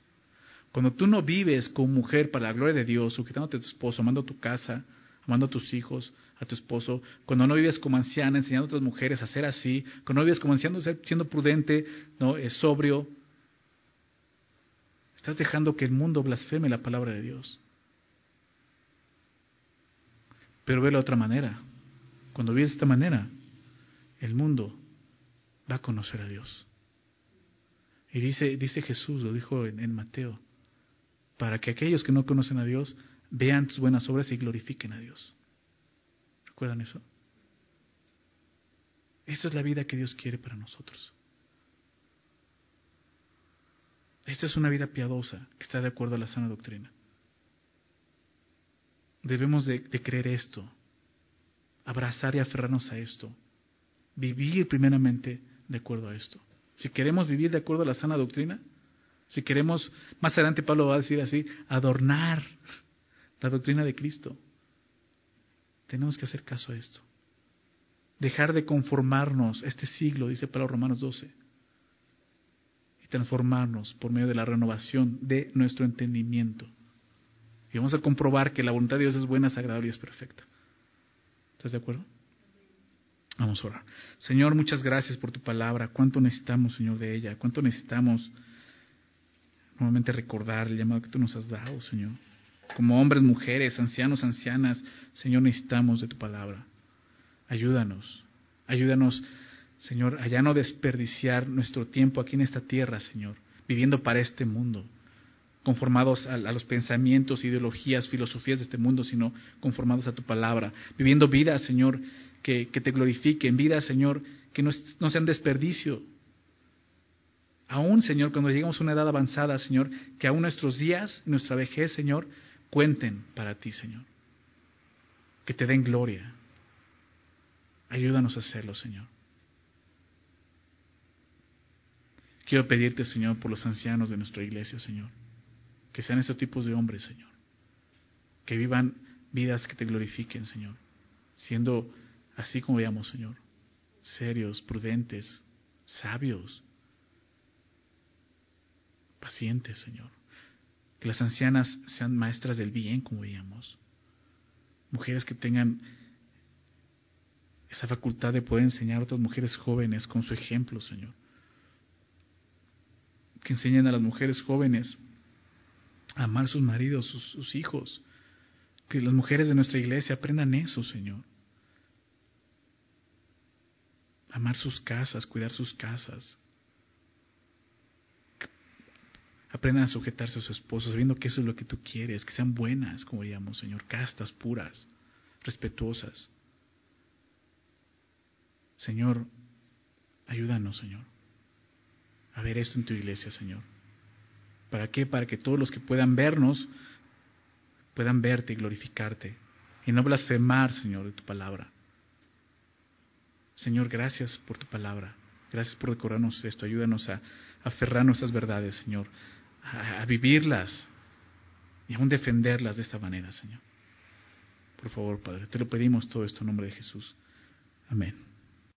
Cuando tú no vives como mujer para la gloria de Dios, sujetándote a tu esposo, amando a tu casa, amando a tus hijos, a tu esposo, cuando no vives como anciana, enseñando a otras mujeres a ser así, cuando no vives como anciano, siendo prudente, no es sobrio, estás dejando que el mundo blasfeme la palabra de Dios. Pero ve la otra manera. Cuando vives de esta manera, el mundo va a conocer a Dios. Y dice, dice Jesús, lo dijo en, en Mateo, para que aquellos que no conocen a Dios vean tus buenas obras y glorifiquen a Dios. ¿Recuerdan eso? Esta es la vida que Dios quiere para nosotros. Esta es una vida piadosa que está de acuerdo a la sana doctrina debemos de, creer esto, abrazar y aferrarnos a esto, vivir primeramente de acuerdo a esto. Si queremos vivir de acuerdo a la sana doctrina, si queremos, más adelante Pablo va a decir así, adornar la doctrina de Cristo, Tenemos que hacer caso a esto. Dejar de conformarnos este siglo, dice Pablo Romanos 12, y transformarnos por medio de la renovación de nuestro entendimiento. Y vamos a comprobar que la voluntad de Dios es buena, agradable y es perfecta. ¿Estás de acuerdo? Vamos a orar. Señor, muchas gracias por tu palabra. ¿Cuánto necesitamos, Señor, de ella? ¿Cuánto necesitamos nuevamente recordar el llamado que tú nos has dado, Señor? Como hombres, mujeres, ancianos, ancianas, Señor, necesitamos de tu palabra. Ayúdanos, ayúdanos, Señor, a ya no desperdiciar nuestro tiempo aquí en esta tierra, Señor, viviendo para este mundo, conformados a, los pensamientos, ideologías, filosofías de este mundo, sino conformados a tu palabra, viviendo vidas, Señor, que, te glorifiquen, vidas, Señor, que no, no sean desperdicio. Aún, Señor, cuando lleguemos a una edad avanzada, Señor, que aún nuestros días, nuestra vejez, Señor, cuenten para ti, Señor. Que te den gloria. Ayúdanos a hacerlo, Señor. Quiero pedirte, Señor, por los ancianos de nuestra iglesia, Señor. Que sean estos tipos de hombres, Señor. Que vivan vidas que te glorifiquen, Señor. Siendo así como veamos, Señor. Serios, prudentes, sabios, pacientes, Señor. Que las ancianas sean maestras del bien, como veíamos. Mujeres que tengan esa facultad de poder enseñar a otras mujeres jóvenes con su ejemplo, Señor. Que enseñen a las mujeres jóvenes a amar a sus maridos, sus, sus hijos. Que las mujeres de nuestra iglesia aprendan eso, Señor. Amar sus casas, cuidar sus casas. Aprendan a sujetarse a su esposo, sabiendo que eso es lo que tú quieres, que sean buenas, como digamos, Señor, castas, puras, respetuosas. Señor, ayúdanos, Señor, a ver esto en tu iglesia, Señor. ¿Para qué? Para que todos los que puedan vernos puedan verte y glorificarte y no blasfemar, Señor, de tu palabra. Señor, gracias por tu palabra. Gracias por decorarnos esto. Ayúdanos a aferrarnos a esas verdades, Señor a, vivirlas y aún defenderlas de esta manera, Señor. Por favor, Padre, te lo pedimos todo esto en nombre de Jesús. Amén.